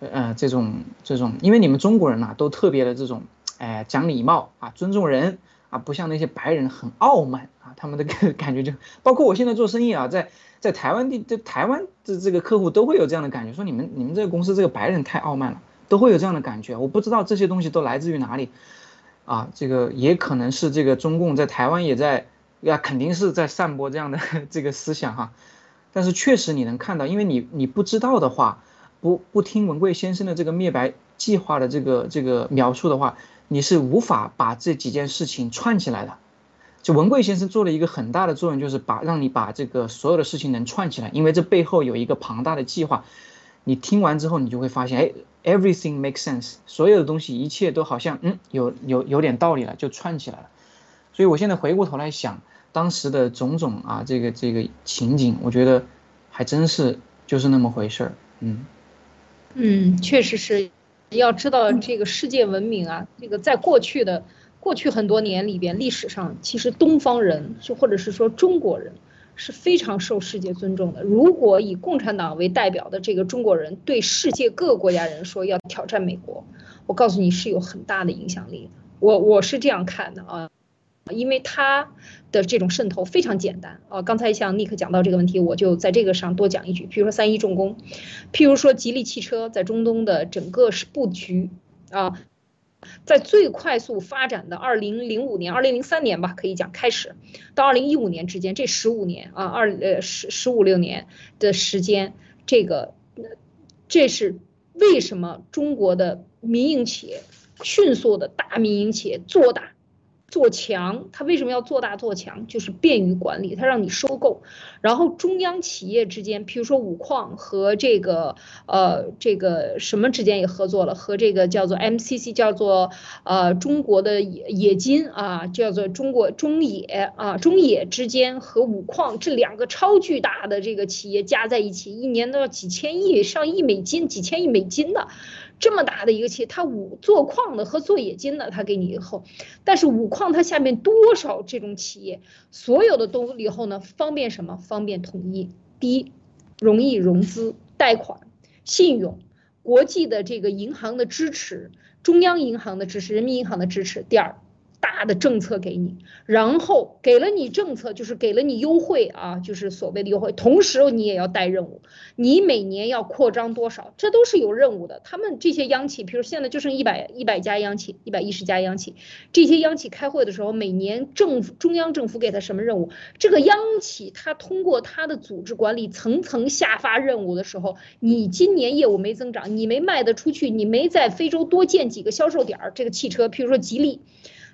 呃这种这种，因为你们中国人呐，都特别的这种，哎讲礼貌啊，尊重人啊，不像那些白人很傲慢啊，他们的 *laughs* 感觉就，包括我现在做生意啊，在在台湾地，这台湾的这个客户都会有这样的感觉，说你们你们这个公司这个白人太傲慢了。都会有这样的感觉，我不知道这些东西都来自于哪里，啊，这个也可能是这个中共在台湾也在，呀，肯定是在散播这样的 *laughs* 这个思想哈，但是确实你能看到，因为你你不知道的话，不不听文贵先生的这个灭白计划的这个这个描述的话，你是无法把这几件事情串起来的。就文贵先生做了一个很大的作用，就是把让你把这个所有的事情能串起来，因为这背后有一个庞大的计划。你听完之后，你就会发现，哎，everything makes sense，所有的东西，一切都好像，嗯，有有有点道理了，就串起来了。所以我现在回过头来想，当时的种种啊，这个这个情景，我觉得还真是就是那么回事儿，嗯，嗯，确实是，要知道这个世界文明啊，这个在过去的过去很多年里边，历史上其实东方人，就或者是说中国人。是非常受世界尊重的。如果以共产党为代表的这个中国人对世界各个国家人说要挑战美国，我告诉你是有很大的影响力的。我我是这样看的啊，因为他的这种渗透非常简单啊。刚才像尼克讲到这个问题，我就在这个上多讲一句。譬如说三一重工，譬如说吉利汽车在中东的整个是布局啊。在最快速发展的二零零五年、二零零三年吧，可以讲开始，到二零一五年之间，这十五年啊，二呃十十五六年的时间，这个，这是为什么中国的民营企业迅速的大民营企业做大。做强，它为什么要做大做强？就是便于管理，它让你收购。然后中央企业之间，譬如说五矿和这个呃这个什么之间也合作了，和这个叫做 MCC，叫做呃中国的冶冶金啊，叫做中国中冶啊中冶之间和五矿这两个超巨大的这个企业加在一起，一年都要几千亿上亿美金，几千亿美金的。这么大的一个企业，它五做矿的和做冶金的，它给你以后，但是五矿它下面多少这种企业，所有的都以后呢，方便什么？方便统一。第一，容易融资贷款、信用，国际的这个银行的支持，中央银行的支持，人民银行的支持。第二。大的政策给你，然后给了你政策，就是给了你优惠啊，就是所谓的优惠。同时你也要带任务，你每年要扩张多少，这都是有任务的。他们这些央企，比如现在就剩一百一百家央企，一百一十家央企，这些央企开会的时候，每年政府中央政府给他什么任务，这个央企他通过他的组织管理层层下发任务的时候，你今年业务没增长，你没卖得出去，你没在非洲多建几个销售点儿，这个汽车，譬如说吉利。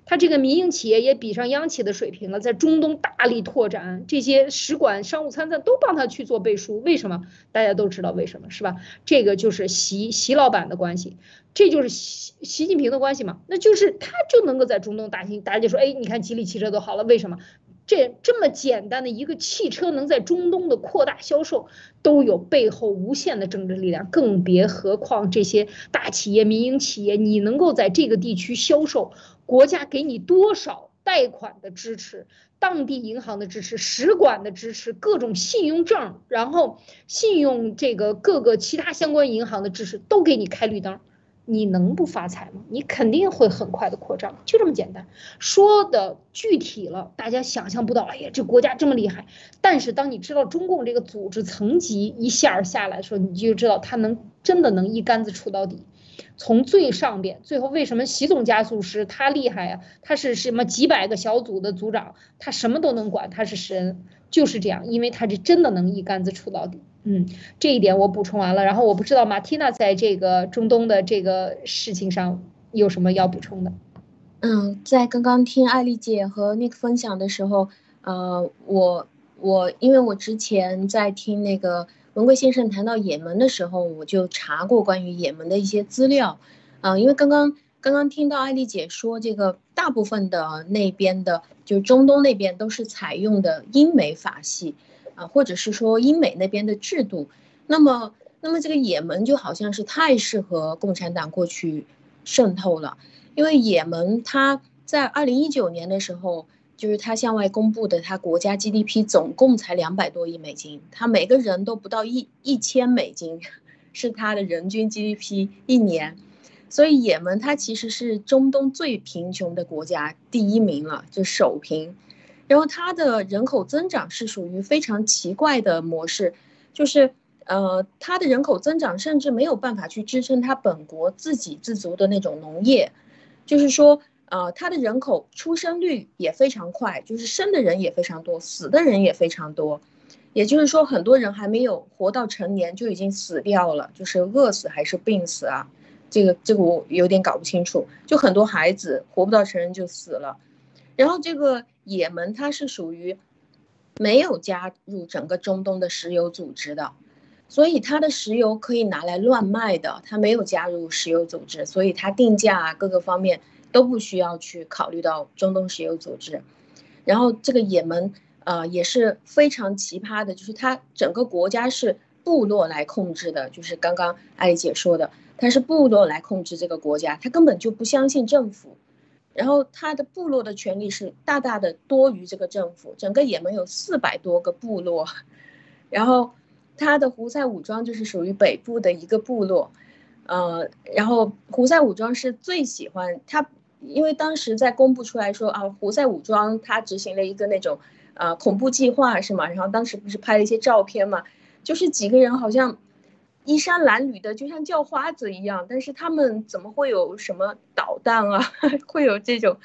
他这个民营企业也比上央企的水平了，在中东大力拓展，这些使馆、商务参赞都帮他去做背书。为什么？大家都知道为什么，是吧？这个就是习习老板的关系，这就是习习近平的关系嘛？那就是他就能够在中东打进，大家就说，哎，你看吉利汽车都好了，为什么？这这么简单的一个汽车能在中东的扩大销售，都有背后无限的政治力量，更别何况这些大企业、民营企业，你能够在这个地区销售，国家给你多少贷款的支持，当地银行的支持，使馆的支持，各种信用证，然后信用这个各个其他相关银行的支持，都给你开绿灯。你能不发财吗？你肯定会很快的扩张，就这么简单。说的具体了，大家想象不到。哎呀，这国家这么厉害。但是当你知道中共这个组织层级一下下来的时候，你就知道他能真的能一竿子杵到底。从最上边，最后为什么习总加速师他厉害呀？他是什么几百个小组的组长，他什么都能管，他是神，就是这样，因为他是真的能一竿子杵到底。嗯，这一点我补充完了。然后我不知道马蒂娜在这个中东的这个事情上有什么要补充的。嗯，在刚刚听艾丽姐和 Nick 分享的时候，呃，我我因为我之前在听那个文贵先生谈到也门的时候，我就查过关于也门的一些资料。啊，因为刚刚刚刚听到艾丽姐说，这个大部分的那边的，就中东那边都是采用的英美法系。啊，或者是说英美那边的制度，那么，那么这个也门就好像是太适合共产党过去渗透了，因为也门它在二零一九年的时候，就是他向外公布的，他国家 GDP 总共才两百多亿美金，他每个人都不到一一千美金，是他的人均 GDP 一年，所以也门它其实是中东最贫穷的国家第一名了，就首贫。然后它的人口增长是属于非常奇怪的模式，就是，呃，它的人口增长甚至没有办法去支撑它本国自给自足的那种农业，就是说，呃，它的人口出生率也非常快，就是生的人也非常多，死的人也非常多，也就是说，很多人还没有活到成年就已经死掉了，就是饿死还是病死啊？这个这个我有点搞不清楚，就很多孩子活不到成人就死了，然后这个。也门它是属于没有加入整个中东的石油组织的，所以它的石油可以拿来乱卖的。它没有加入石油组织，所以它定价啊各个方面都不需要去考虑到中东石油组织。然后这个也门呃也是非常奇葩的，就是它整个国家是部落来控制的，就是刚刚艾丽姐说的，它是部落来控制这个国家，它根本就不相信政府。然后他的部落的权力是大大的多于这个政府，整个也门有四百多个部落，*laughs* 然后他的胡塞武装就是属于北部的一个部落，呃，然后胡塞武装是最喜欢他，因为当时在公布出来说啊，胡塞武装他执行了一个那种呃恐怖计划是吗？然后当时不是拍了一些照片嘛，就是几个人好像。衣衫褴褛的，就像叫花子一样，但是他们怎么会有什么导弹啊？*laughs* 会有这种，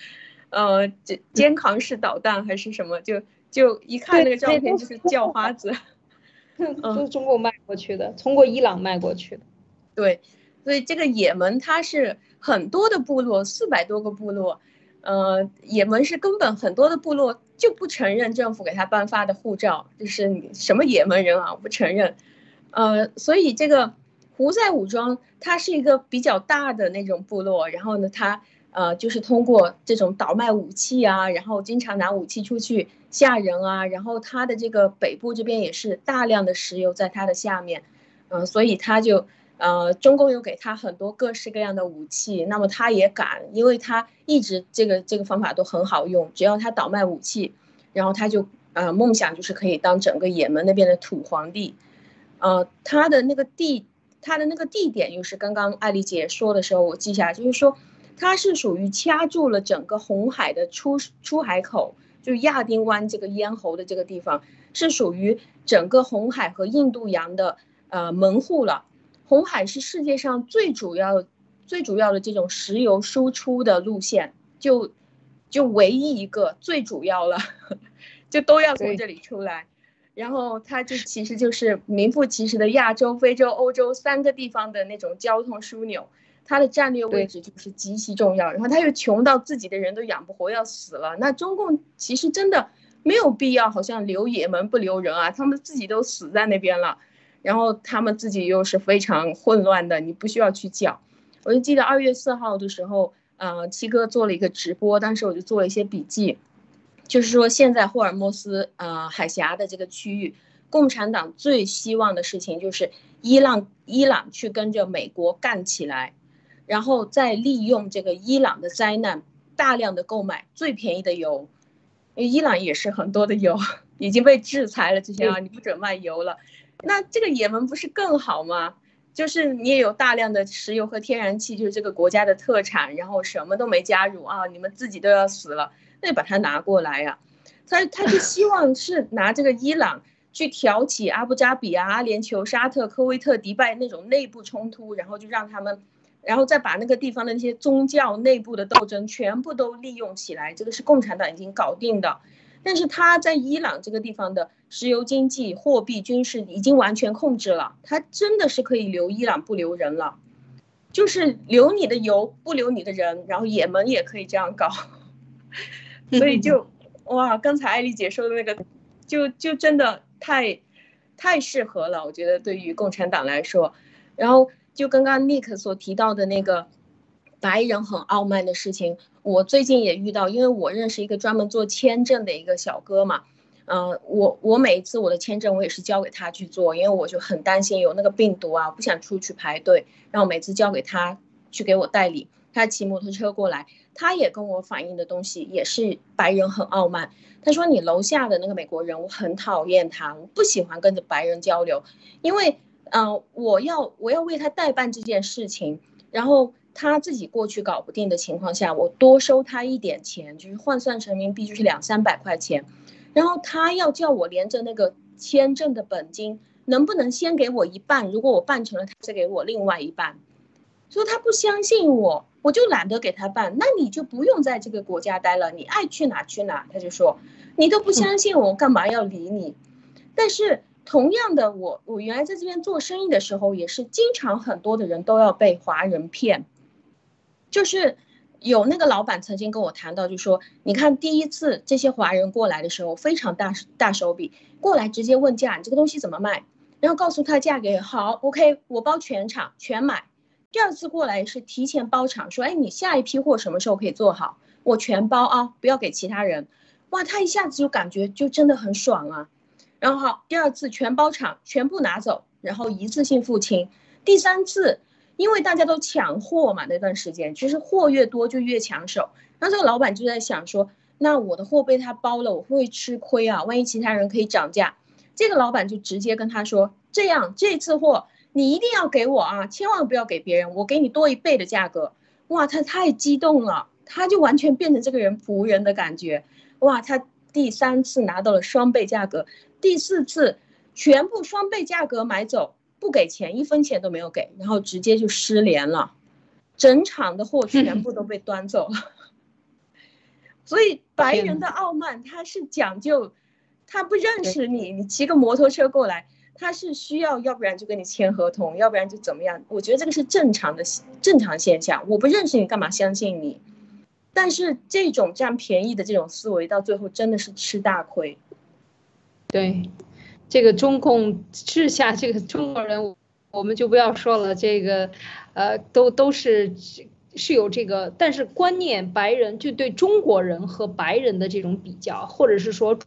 呃，肩肩扛式导弹还是什么？就就一看那个照片就是叫花子 *laughs* *laughs* 都是中国卖过去的，通过伊朗卖过去的。对，所以这个也门它是很多的部落，四百多个部落，呃，也门是根本很多的部落就不承认政府给他颁发的护照，就是什么也门人啊，我不承认。呃，所以这个胡塞武装它是一个比较大的那种部落，然后呢，它呃就是通过这种倒卖武器啊，然后经常拿武器出去吓人啊，然后它的这个北部这边也是大量的石油在它的下面，嗯，所以他就呃中共又给他很多各式各样的武器，那么他也敢，因为他一直这个这个方法都很好用，只要他倒卖武器，然后他就呃梦想就是可以当整个也门那边的土皇帝。呃，他的那个地，他的那个地点又是刚刚艾丽姐说的时候，我记下，就是说，他是属于掐住了整个红海的出出海口，就亚丁湾这个咽喉的这个地方，是属于整个红海和印度洋的呃门户了。红海是世界上最主要、最主要的这种石油输出的路线，就就唯一一个最主要了，*laughs* 就都要从这里出来。然后它就其实就是名副其实的亚洲、非洲、欧洲三个地方的那种交通枢纽，它的战略位置就是极其重要。然后它又穷到自己的人都养不活，要死了。那中共其实真的没有必要，好像留也门不留人啊，他们自己都死在那边了。然后他们自己又是非常混乱的，你不需要去讲。我就记得二月四号的时候，呃，七哥做了一个直播，当时我就做了一些笔记。就是说现在霍尔木斯呃海峡的这个区域，共产党最希望的事情就是伊朗伊朗去跟着美国干起来，然后再利用这个伊朗的灾难，大量的购买最便宜的油，因为伊朗也是很多的油 *laughs* 已经被制裁了，这些啊你不准卖油了，那这个也门不是更好吗？就是你也有大量的石油和天然气，就是这个国家的特产，然后什么都没加入啊，你们自己都要死了，那把它拿过来呀。他他就希望是拿这个伊朗去挑起阿布扎比啊、阿联酋、沙特、科威特、迪拜那种内部冲突，然后就让他们，然后再把那个地方的那些宗教内部的斗争全部都利用起来。这个是共产党已经搞定的。但是他在伊朗这个地方的石油经济、货币、军事已经完全控制了，他真的是可以留伊朗不留人了，就是留你的油不留你的人，然后也门也可以这样搞，*laughs* 所以就哇，刚才艾丽姐说的那个，就就真的太太适合了，我觉得对于共产党来说，然后就刚刚 Nick 所提到的那个。白人很傲慢的事情，我最近也遇到，因为我认识一个专门做签证的一个小哥嘛，嗯，我我每一次我的签证我也是交给他去做，因为我就很担心有那个病毒啊，不想出去排队，然后每次交给他去给我代理，他骑摩托车过来，他也跟我反映的东西也是白人很傲慢，他说你楼下的那个美国人，我很讨厌他，我不喜欢跟着白人交流，因为嗯，我要我要为他代办这件事情，然后。他自己过去搞不定的情况下，我多收他一点钱，就是换算成人民币就是两三百块钱，然后他要叫我连着那个签证的本金，能不能先给我一半？如果我办成了，他再给我另外一半。说他不相信我，我就懒得给他办，那你就不用在这个国家待了，你爱去哪去哪。他就说你都不相信我，干嘛要理你？但是同样的，我我原来在这边做生意的时候，也是经常很多的人都要被华人骗。就是有那个老板曾经跟我谈到，就说你看第一次这些华人过来的时候非常大大手笔，过来直接问价，你这个东西怎么卖，然后告诉他价格好，OK，我包全场全买。第二次过来是提前包场，说哎你下一批货什么时候可以做好，我全包啊，不要给其他人。哇，他一下子就感觉就真的很爽啊。然后好，第二次全包场全部拿走，然后一次性付清。第三次。因为大家都抢货嘛，那段时间其实货越多就越抢手。那这个老板就在想说，那我的货被他包了，我会吃亏啊？万一其他人可以涨价，这个老板就直接跟他说，这样这次货你一定要给我啊，千万不要给别人，我给你多一倍的价格。哇，他太激动了，他就完全变成这个人仆人的感觉。哇，他第三次拿到了双倍价格，第四次全部双倍价格买走。不给钱，一分钱都没有给，然后直接就失联了，整场的货全部都被端走了。*laughs* 所以白人的傲慢，他是讲究，他不认识你，你骑个摩托车过来，他是需要，要不然就跟你签合同，要不然就怎么样。我觉得这个是正常的正常现象。我不认识你，干嘛相信你？但是这种占便宜的这种思维，到最后真的是吃大亏。对。这个中共治下这个中国人，我们就不要说了。这个，呃，都都是是有这个，但是观念白人就对中国人和白人的这种比较，或者是说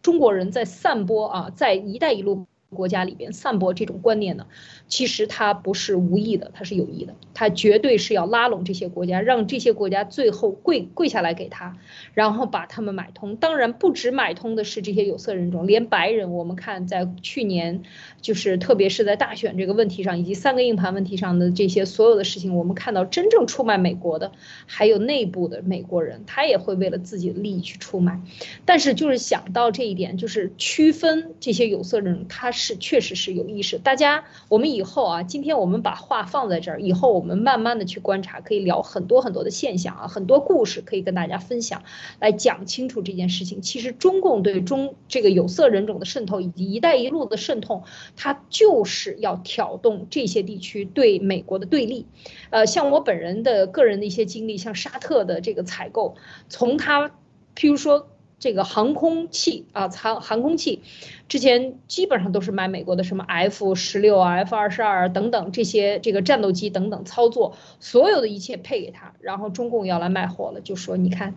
中国人在散播啊，在“一带一路”。国家里边散播这种观念呢，其实他不是无意的，他是有意的，他绝对是要拉拢这些国家，让这些国家最后跪跪下来给他，然后把他们买通。当然，不止买通的是这些有色人种，连白人，我们看在去年，就是特别是在大选这个问题上，以及三个硬盘问题上的这些所有的事情，我们看到真正出卖美国的，还有内部的美国人，他也会为了自己的利益去出卖。但是就是想到这一点，就是区分这些有色人种，他是。是，确实是有意识。大家，我们以后啊，今天我们把话放在这儿，以后我们慢慢的去观察，可以聊很多很多的现象啊，很多故事可以跟大家分享，来讲清楚这件事情。其实中共对中这个有色人种的渗透，以及“一带一路”的渗透，它就是要挑动这些地区对美国的对立。呃，像我本人的个人的一些经历，像沙特的这个采购，从他，譬如说。这个航空器啊，航航空器，之前基本上都是买美国的，什么 F 十六、F 二十二等等这些这个战斗机等等操作，所有的一切配给他，然后中共要来卖货了，就说你看，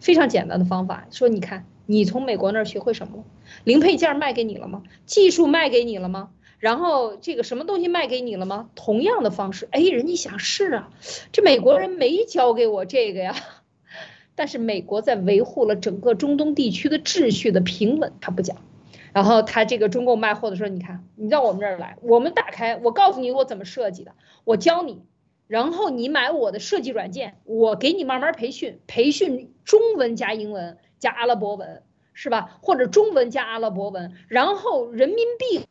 非常简单的方法，说你看你从美国那儿学会什么了？零配件卖给你了吗？技术卖给你了吗？然后这个什么东西卖给你了吗？同样的方式，哎，人家想是啊，这美国人没教给我这个呀。但是美国在维护了整个中东地区的秩序的平稳，他不讲。然后他这个中共卖货的时候，你看，你到我们这儿来，我们打开，我告诉你我怎么设计的，我教你，然后你买我的设计软件，我给你慢慢培训，培训中文加英文加阿拉伯文，是吧？或者中文加阿拉伯文，然后人民币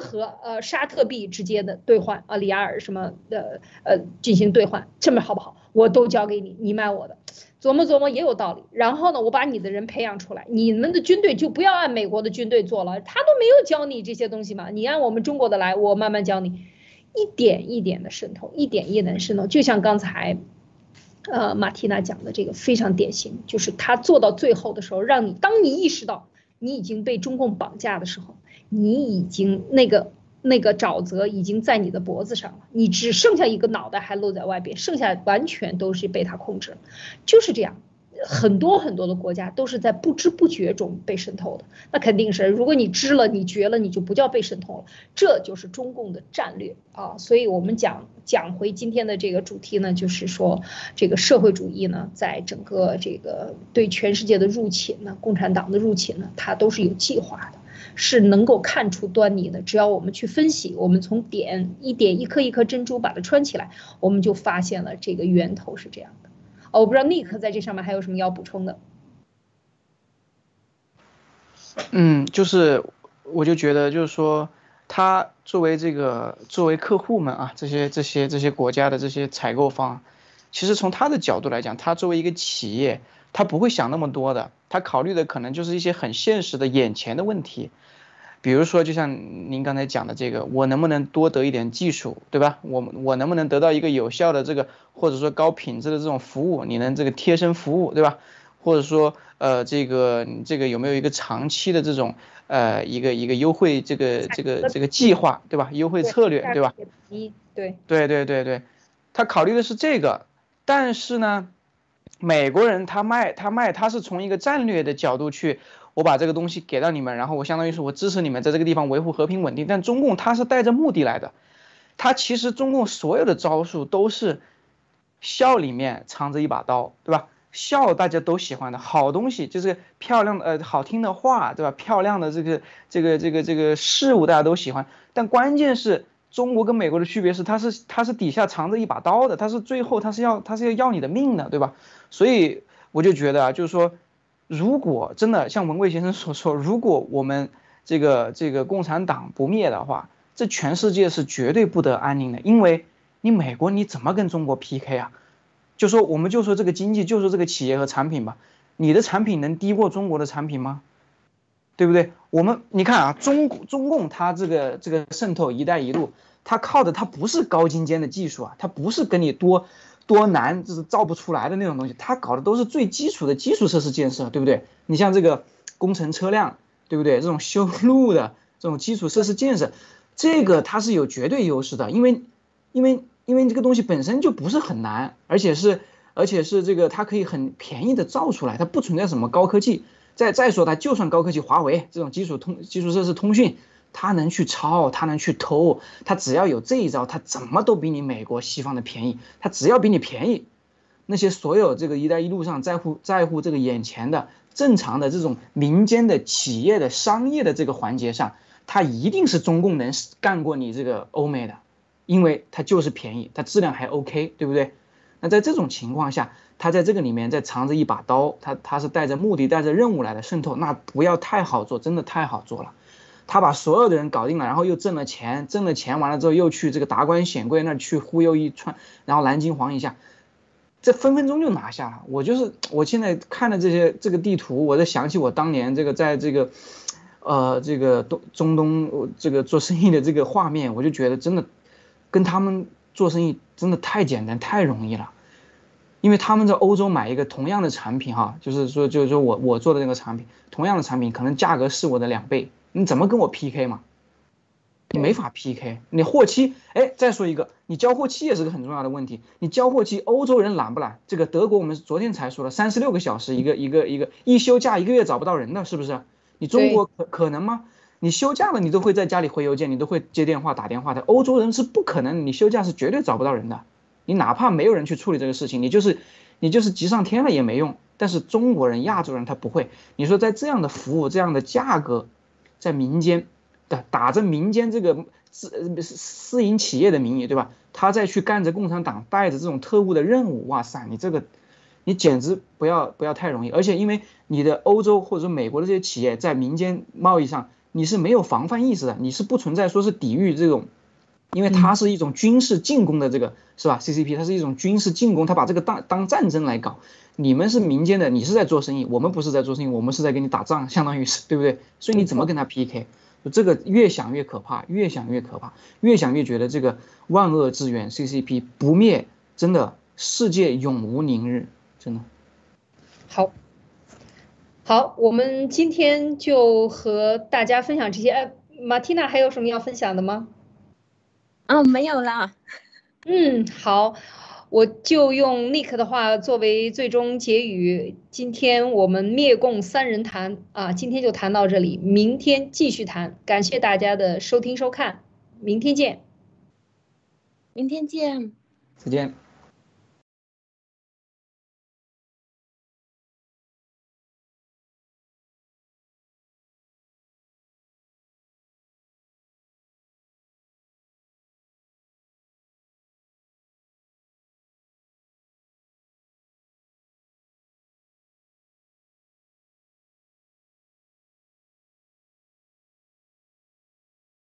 和呃沙特币之间的兑换啊，里亚尔什么的呃进行兑换，这么好不好？我都交给你，你买我的。琢磨琢磨也有道理，然后呢，我把你的人培养出来，你们的军队就不要按美国的军队做了，他都没有教你这些东西嘛，你按我们中国的来，我慢慢教你，一点一点的渗透，一点一点的渗透，就像刚才，呃，马蒂娜讲的这个非常典型，就是他做到最后的时候，让你当你意识到你已经被中共绑架的时候，你已经那个。那个沼泽已经在你的脖子上了，你只剩下一个脑袋还露在外边，剩下完全都是被他控制了，就是这样。很多很多的国家都是在不知不觉中被渗透的，那肯定是，如果你知了，你觉了，你就不叫被渗透了。这就是中共的战略啊。所以我们讲讲回今天的这个主题呢，就是说这个社会主义呢，在整个这个对全世界的入侵呢，共产党的入侵呢，它都是有计划的。是能够看出端倪的，只要我们去分析，我们从点一点一颗一颗珍珠把它穿起来，我们就发现了这个源头是这样的。哦，我不知道 Nick 在这上面还有什么要补充的。嗯，就是我就觉得就是说，他作为这个作为客户们啊，这些这些这些国家的这些采购方，其实从他的角度来讲，他作为一个企业，他不会想那么多的，他考虑的可能就是一些很现实的眼前的问题。比如说，就像您刚才讲的这个，我能不能多得一点技术，对吧？我我能不能得到一个有效的这个，或者说高品质的这种服务？你能这个贴身服务，对吧？或者说，呃，这个这个有没有一个长期的这种，呃，一个一个优惠这个这个这个计划，对吧？优惠策略，对吧？一，对，对对对对，他考虑的是这个，但是呢，美国人他卖他卖他是从一个战略的角度去。我把这个东西给到你们，然后我相当于是我支持你们在这个地方维护和平稳定。但中共他是带着目的来的，他其实中共所有的招数都是笑里面藏着一把刀，对吧？笑大家都喜欢的好东西，就是漂亮的呃好听的话，对吧？漂亮的这个这个这个这个事物大家都喜欢，但关键是中国跟美国的区别是，它是它是底下藏着一把刀的，它是最后它是要它是要要你的命的，对吧？所以我就觉得啊，就是说。如果真的像文贵先生所说，如果我们这个这个共产党不灭的话，这全世界是绝对不得安宁的。因为你美国你怎么跟中国 PK 啊？就说我们就说这个经济，就说这个企业和产品吧，你的产品能低过中国的产品吗？对不对？我们你看啊，中中共它这个这个渗透“一带一路”，它靠的它不是高精尖的技术啊，它不是跟你多。多难就是造不出来的那种东西，它搞的都是最基础的基础设施建设，对不对？你像这个工程车辆，对不对？这种修路的这种基础设施建设，这个它是有绝对优势的，因为，因为，因为这个东西本身就不是很难，而且是，而且是这个它可以很便宜的造出来，它不存在什么高科技。再再说它，就算高科技，华为这种基础通基础设施通讯。他能去抄，他能去偷，他只要有这一招，他怎么都比你美国西方的便宜。他只要比你便宜，那些所有这个“一带一路”上在乎在乎这个眼前的正常的这种民间的企业的商业的这个环节上，他一定是中共能干过你这个欧美的，因为它就是便宜，它质量还 OK，对不对？那在这种情况下，他在这个里面在藏着一把刀，他他是带着目的、带着任务来的渗透，那不要太好做，真的太好做了。他把所有的人搞定了，然后又挣了钱，挣了钱完了之后又去这个达官显贵那去忽悠一串，然后蓝金黄一下，这分分钟就拿下了。我就是我现在看的这些这个地图，我在想起我当年这个在这个，呃，这个东中东这个做生意的这个画面，我就觉得真的跟他们做生意真的太简单太容易了，因为他们在欧洲买一个同样的产品哈，就是说就是说我我做的那个产品，同样的产品可能价格是我的两倍。你怎么跟我 PK 嘛？你没法 PK。你货期，哎，再说一个，你交货期也是个很重要的问题。你交货期，欧洲人懒不懒？这个德国我们昨天才说了，三十六个小时一个一个一个，一休假一个月找不到人的，是不是？你中国可可能吗？你休假了，你都会在家里回邮件，你都会接电话打电话的。欧洲人是不可能，你休假是绝对找不到人的。你哪怕没有人去处理这个事情，你就是你就是急上天了也没用。但是中国人、亚洲人他不会。你说在这样的服务、这样的价格，在民间的打着民间这个私私营企业的名义，对吧？他再去干着共产党带着这种特务的任务，哇塞，你这个你简直不要不要太容易。而且因为你的欧洲或者美国的这些企业在民间贸易上。你是没有防范意识的，你是不存在说是抵御这种，因为它是一种军事进攻的这个是吧？CCP 它是一种军事进攻，它把这个当当战争来搞。你们是民间的，你是在做生意，我们不是在做生意，我们是在跟你打仗，相当于是对不对？所以你怎么跟他 PK？就这个越想越可怕，越想越可怕，越想越觉得这个万恶之源 CCP 不灭，真的世界永无宁日，真的。好。好，我们今天就和大家分享这些。哎，马蒂娜还有什么要分享的吗？嗯，没有了。嗯，好，我就用 Nick 的话作为最终结语。今天我们灭共三人谈啊，今天就谈到这里，明天继续谈。感谢大家的收听收看，明天见。明天见。再见。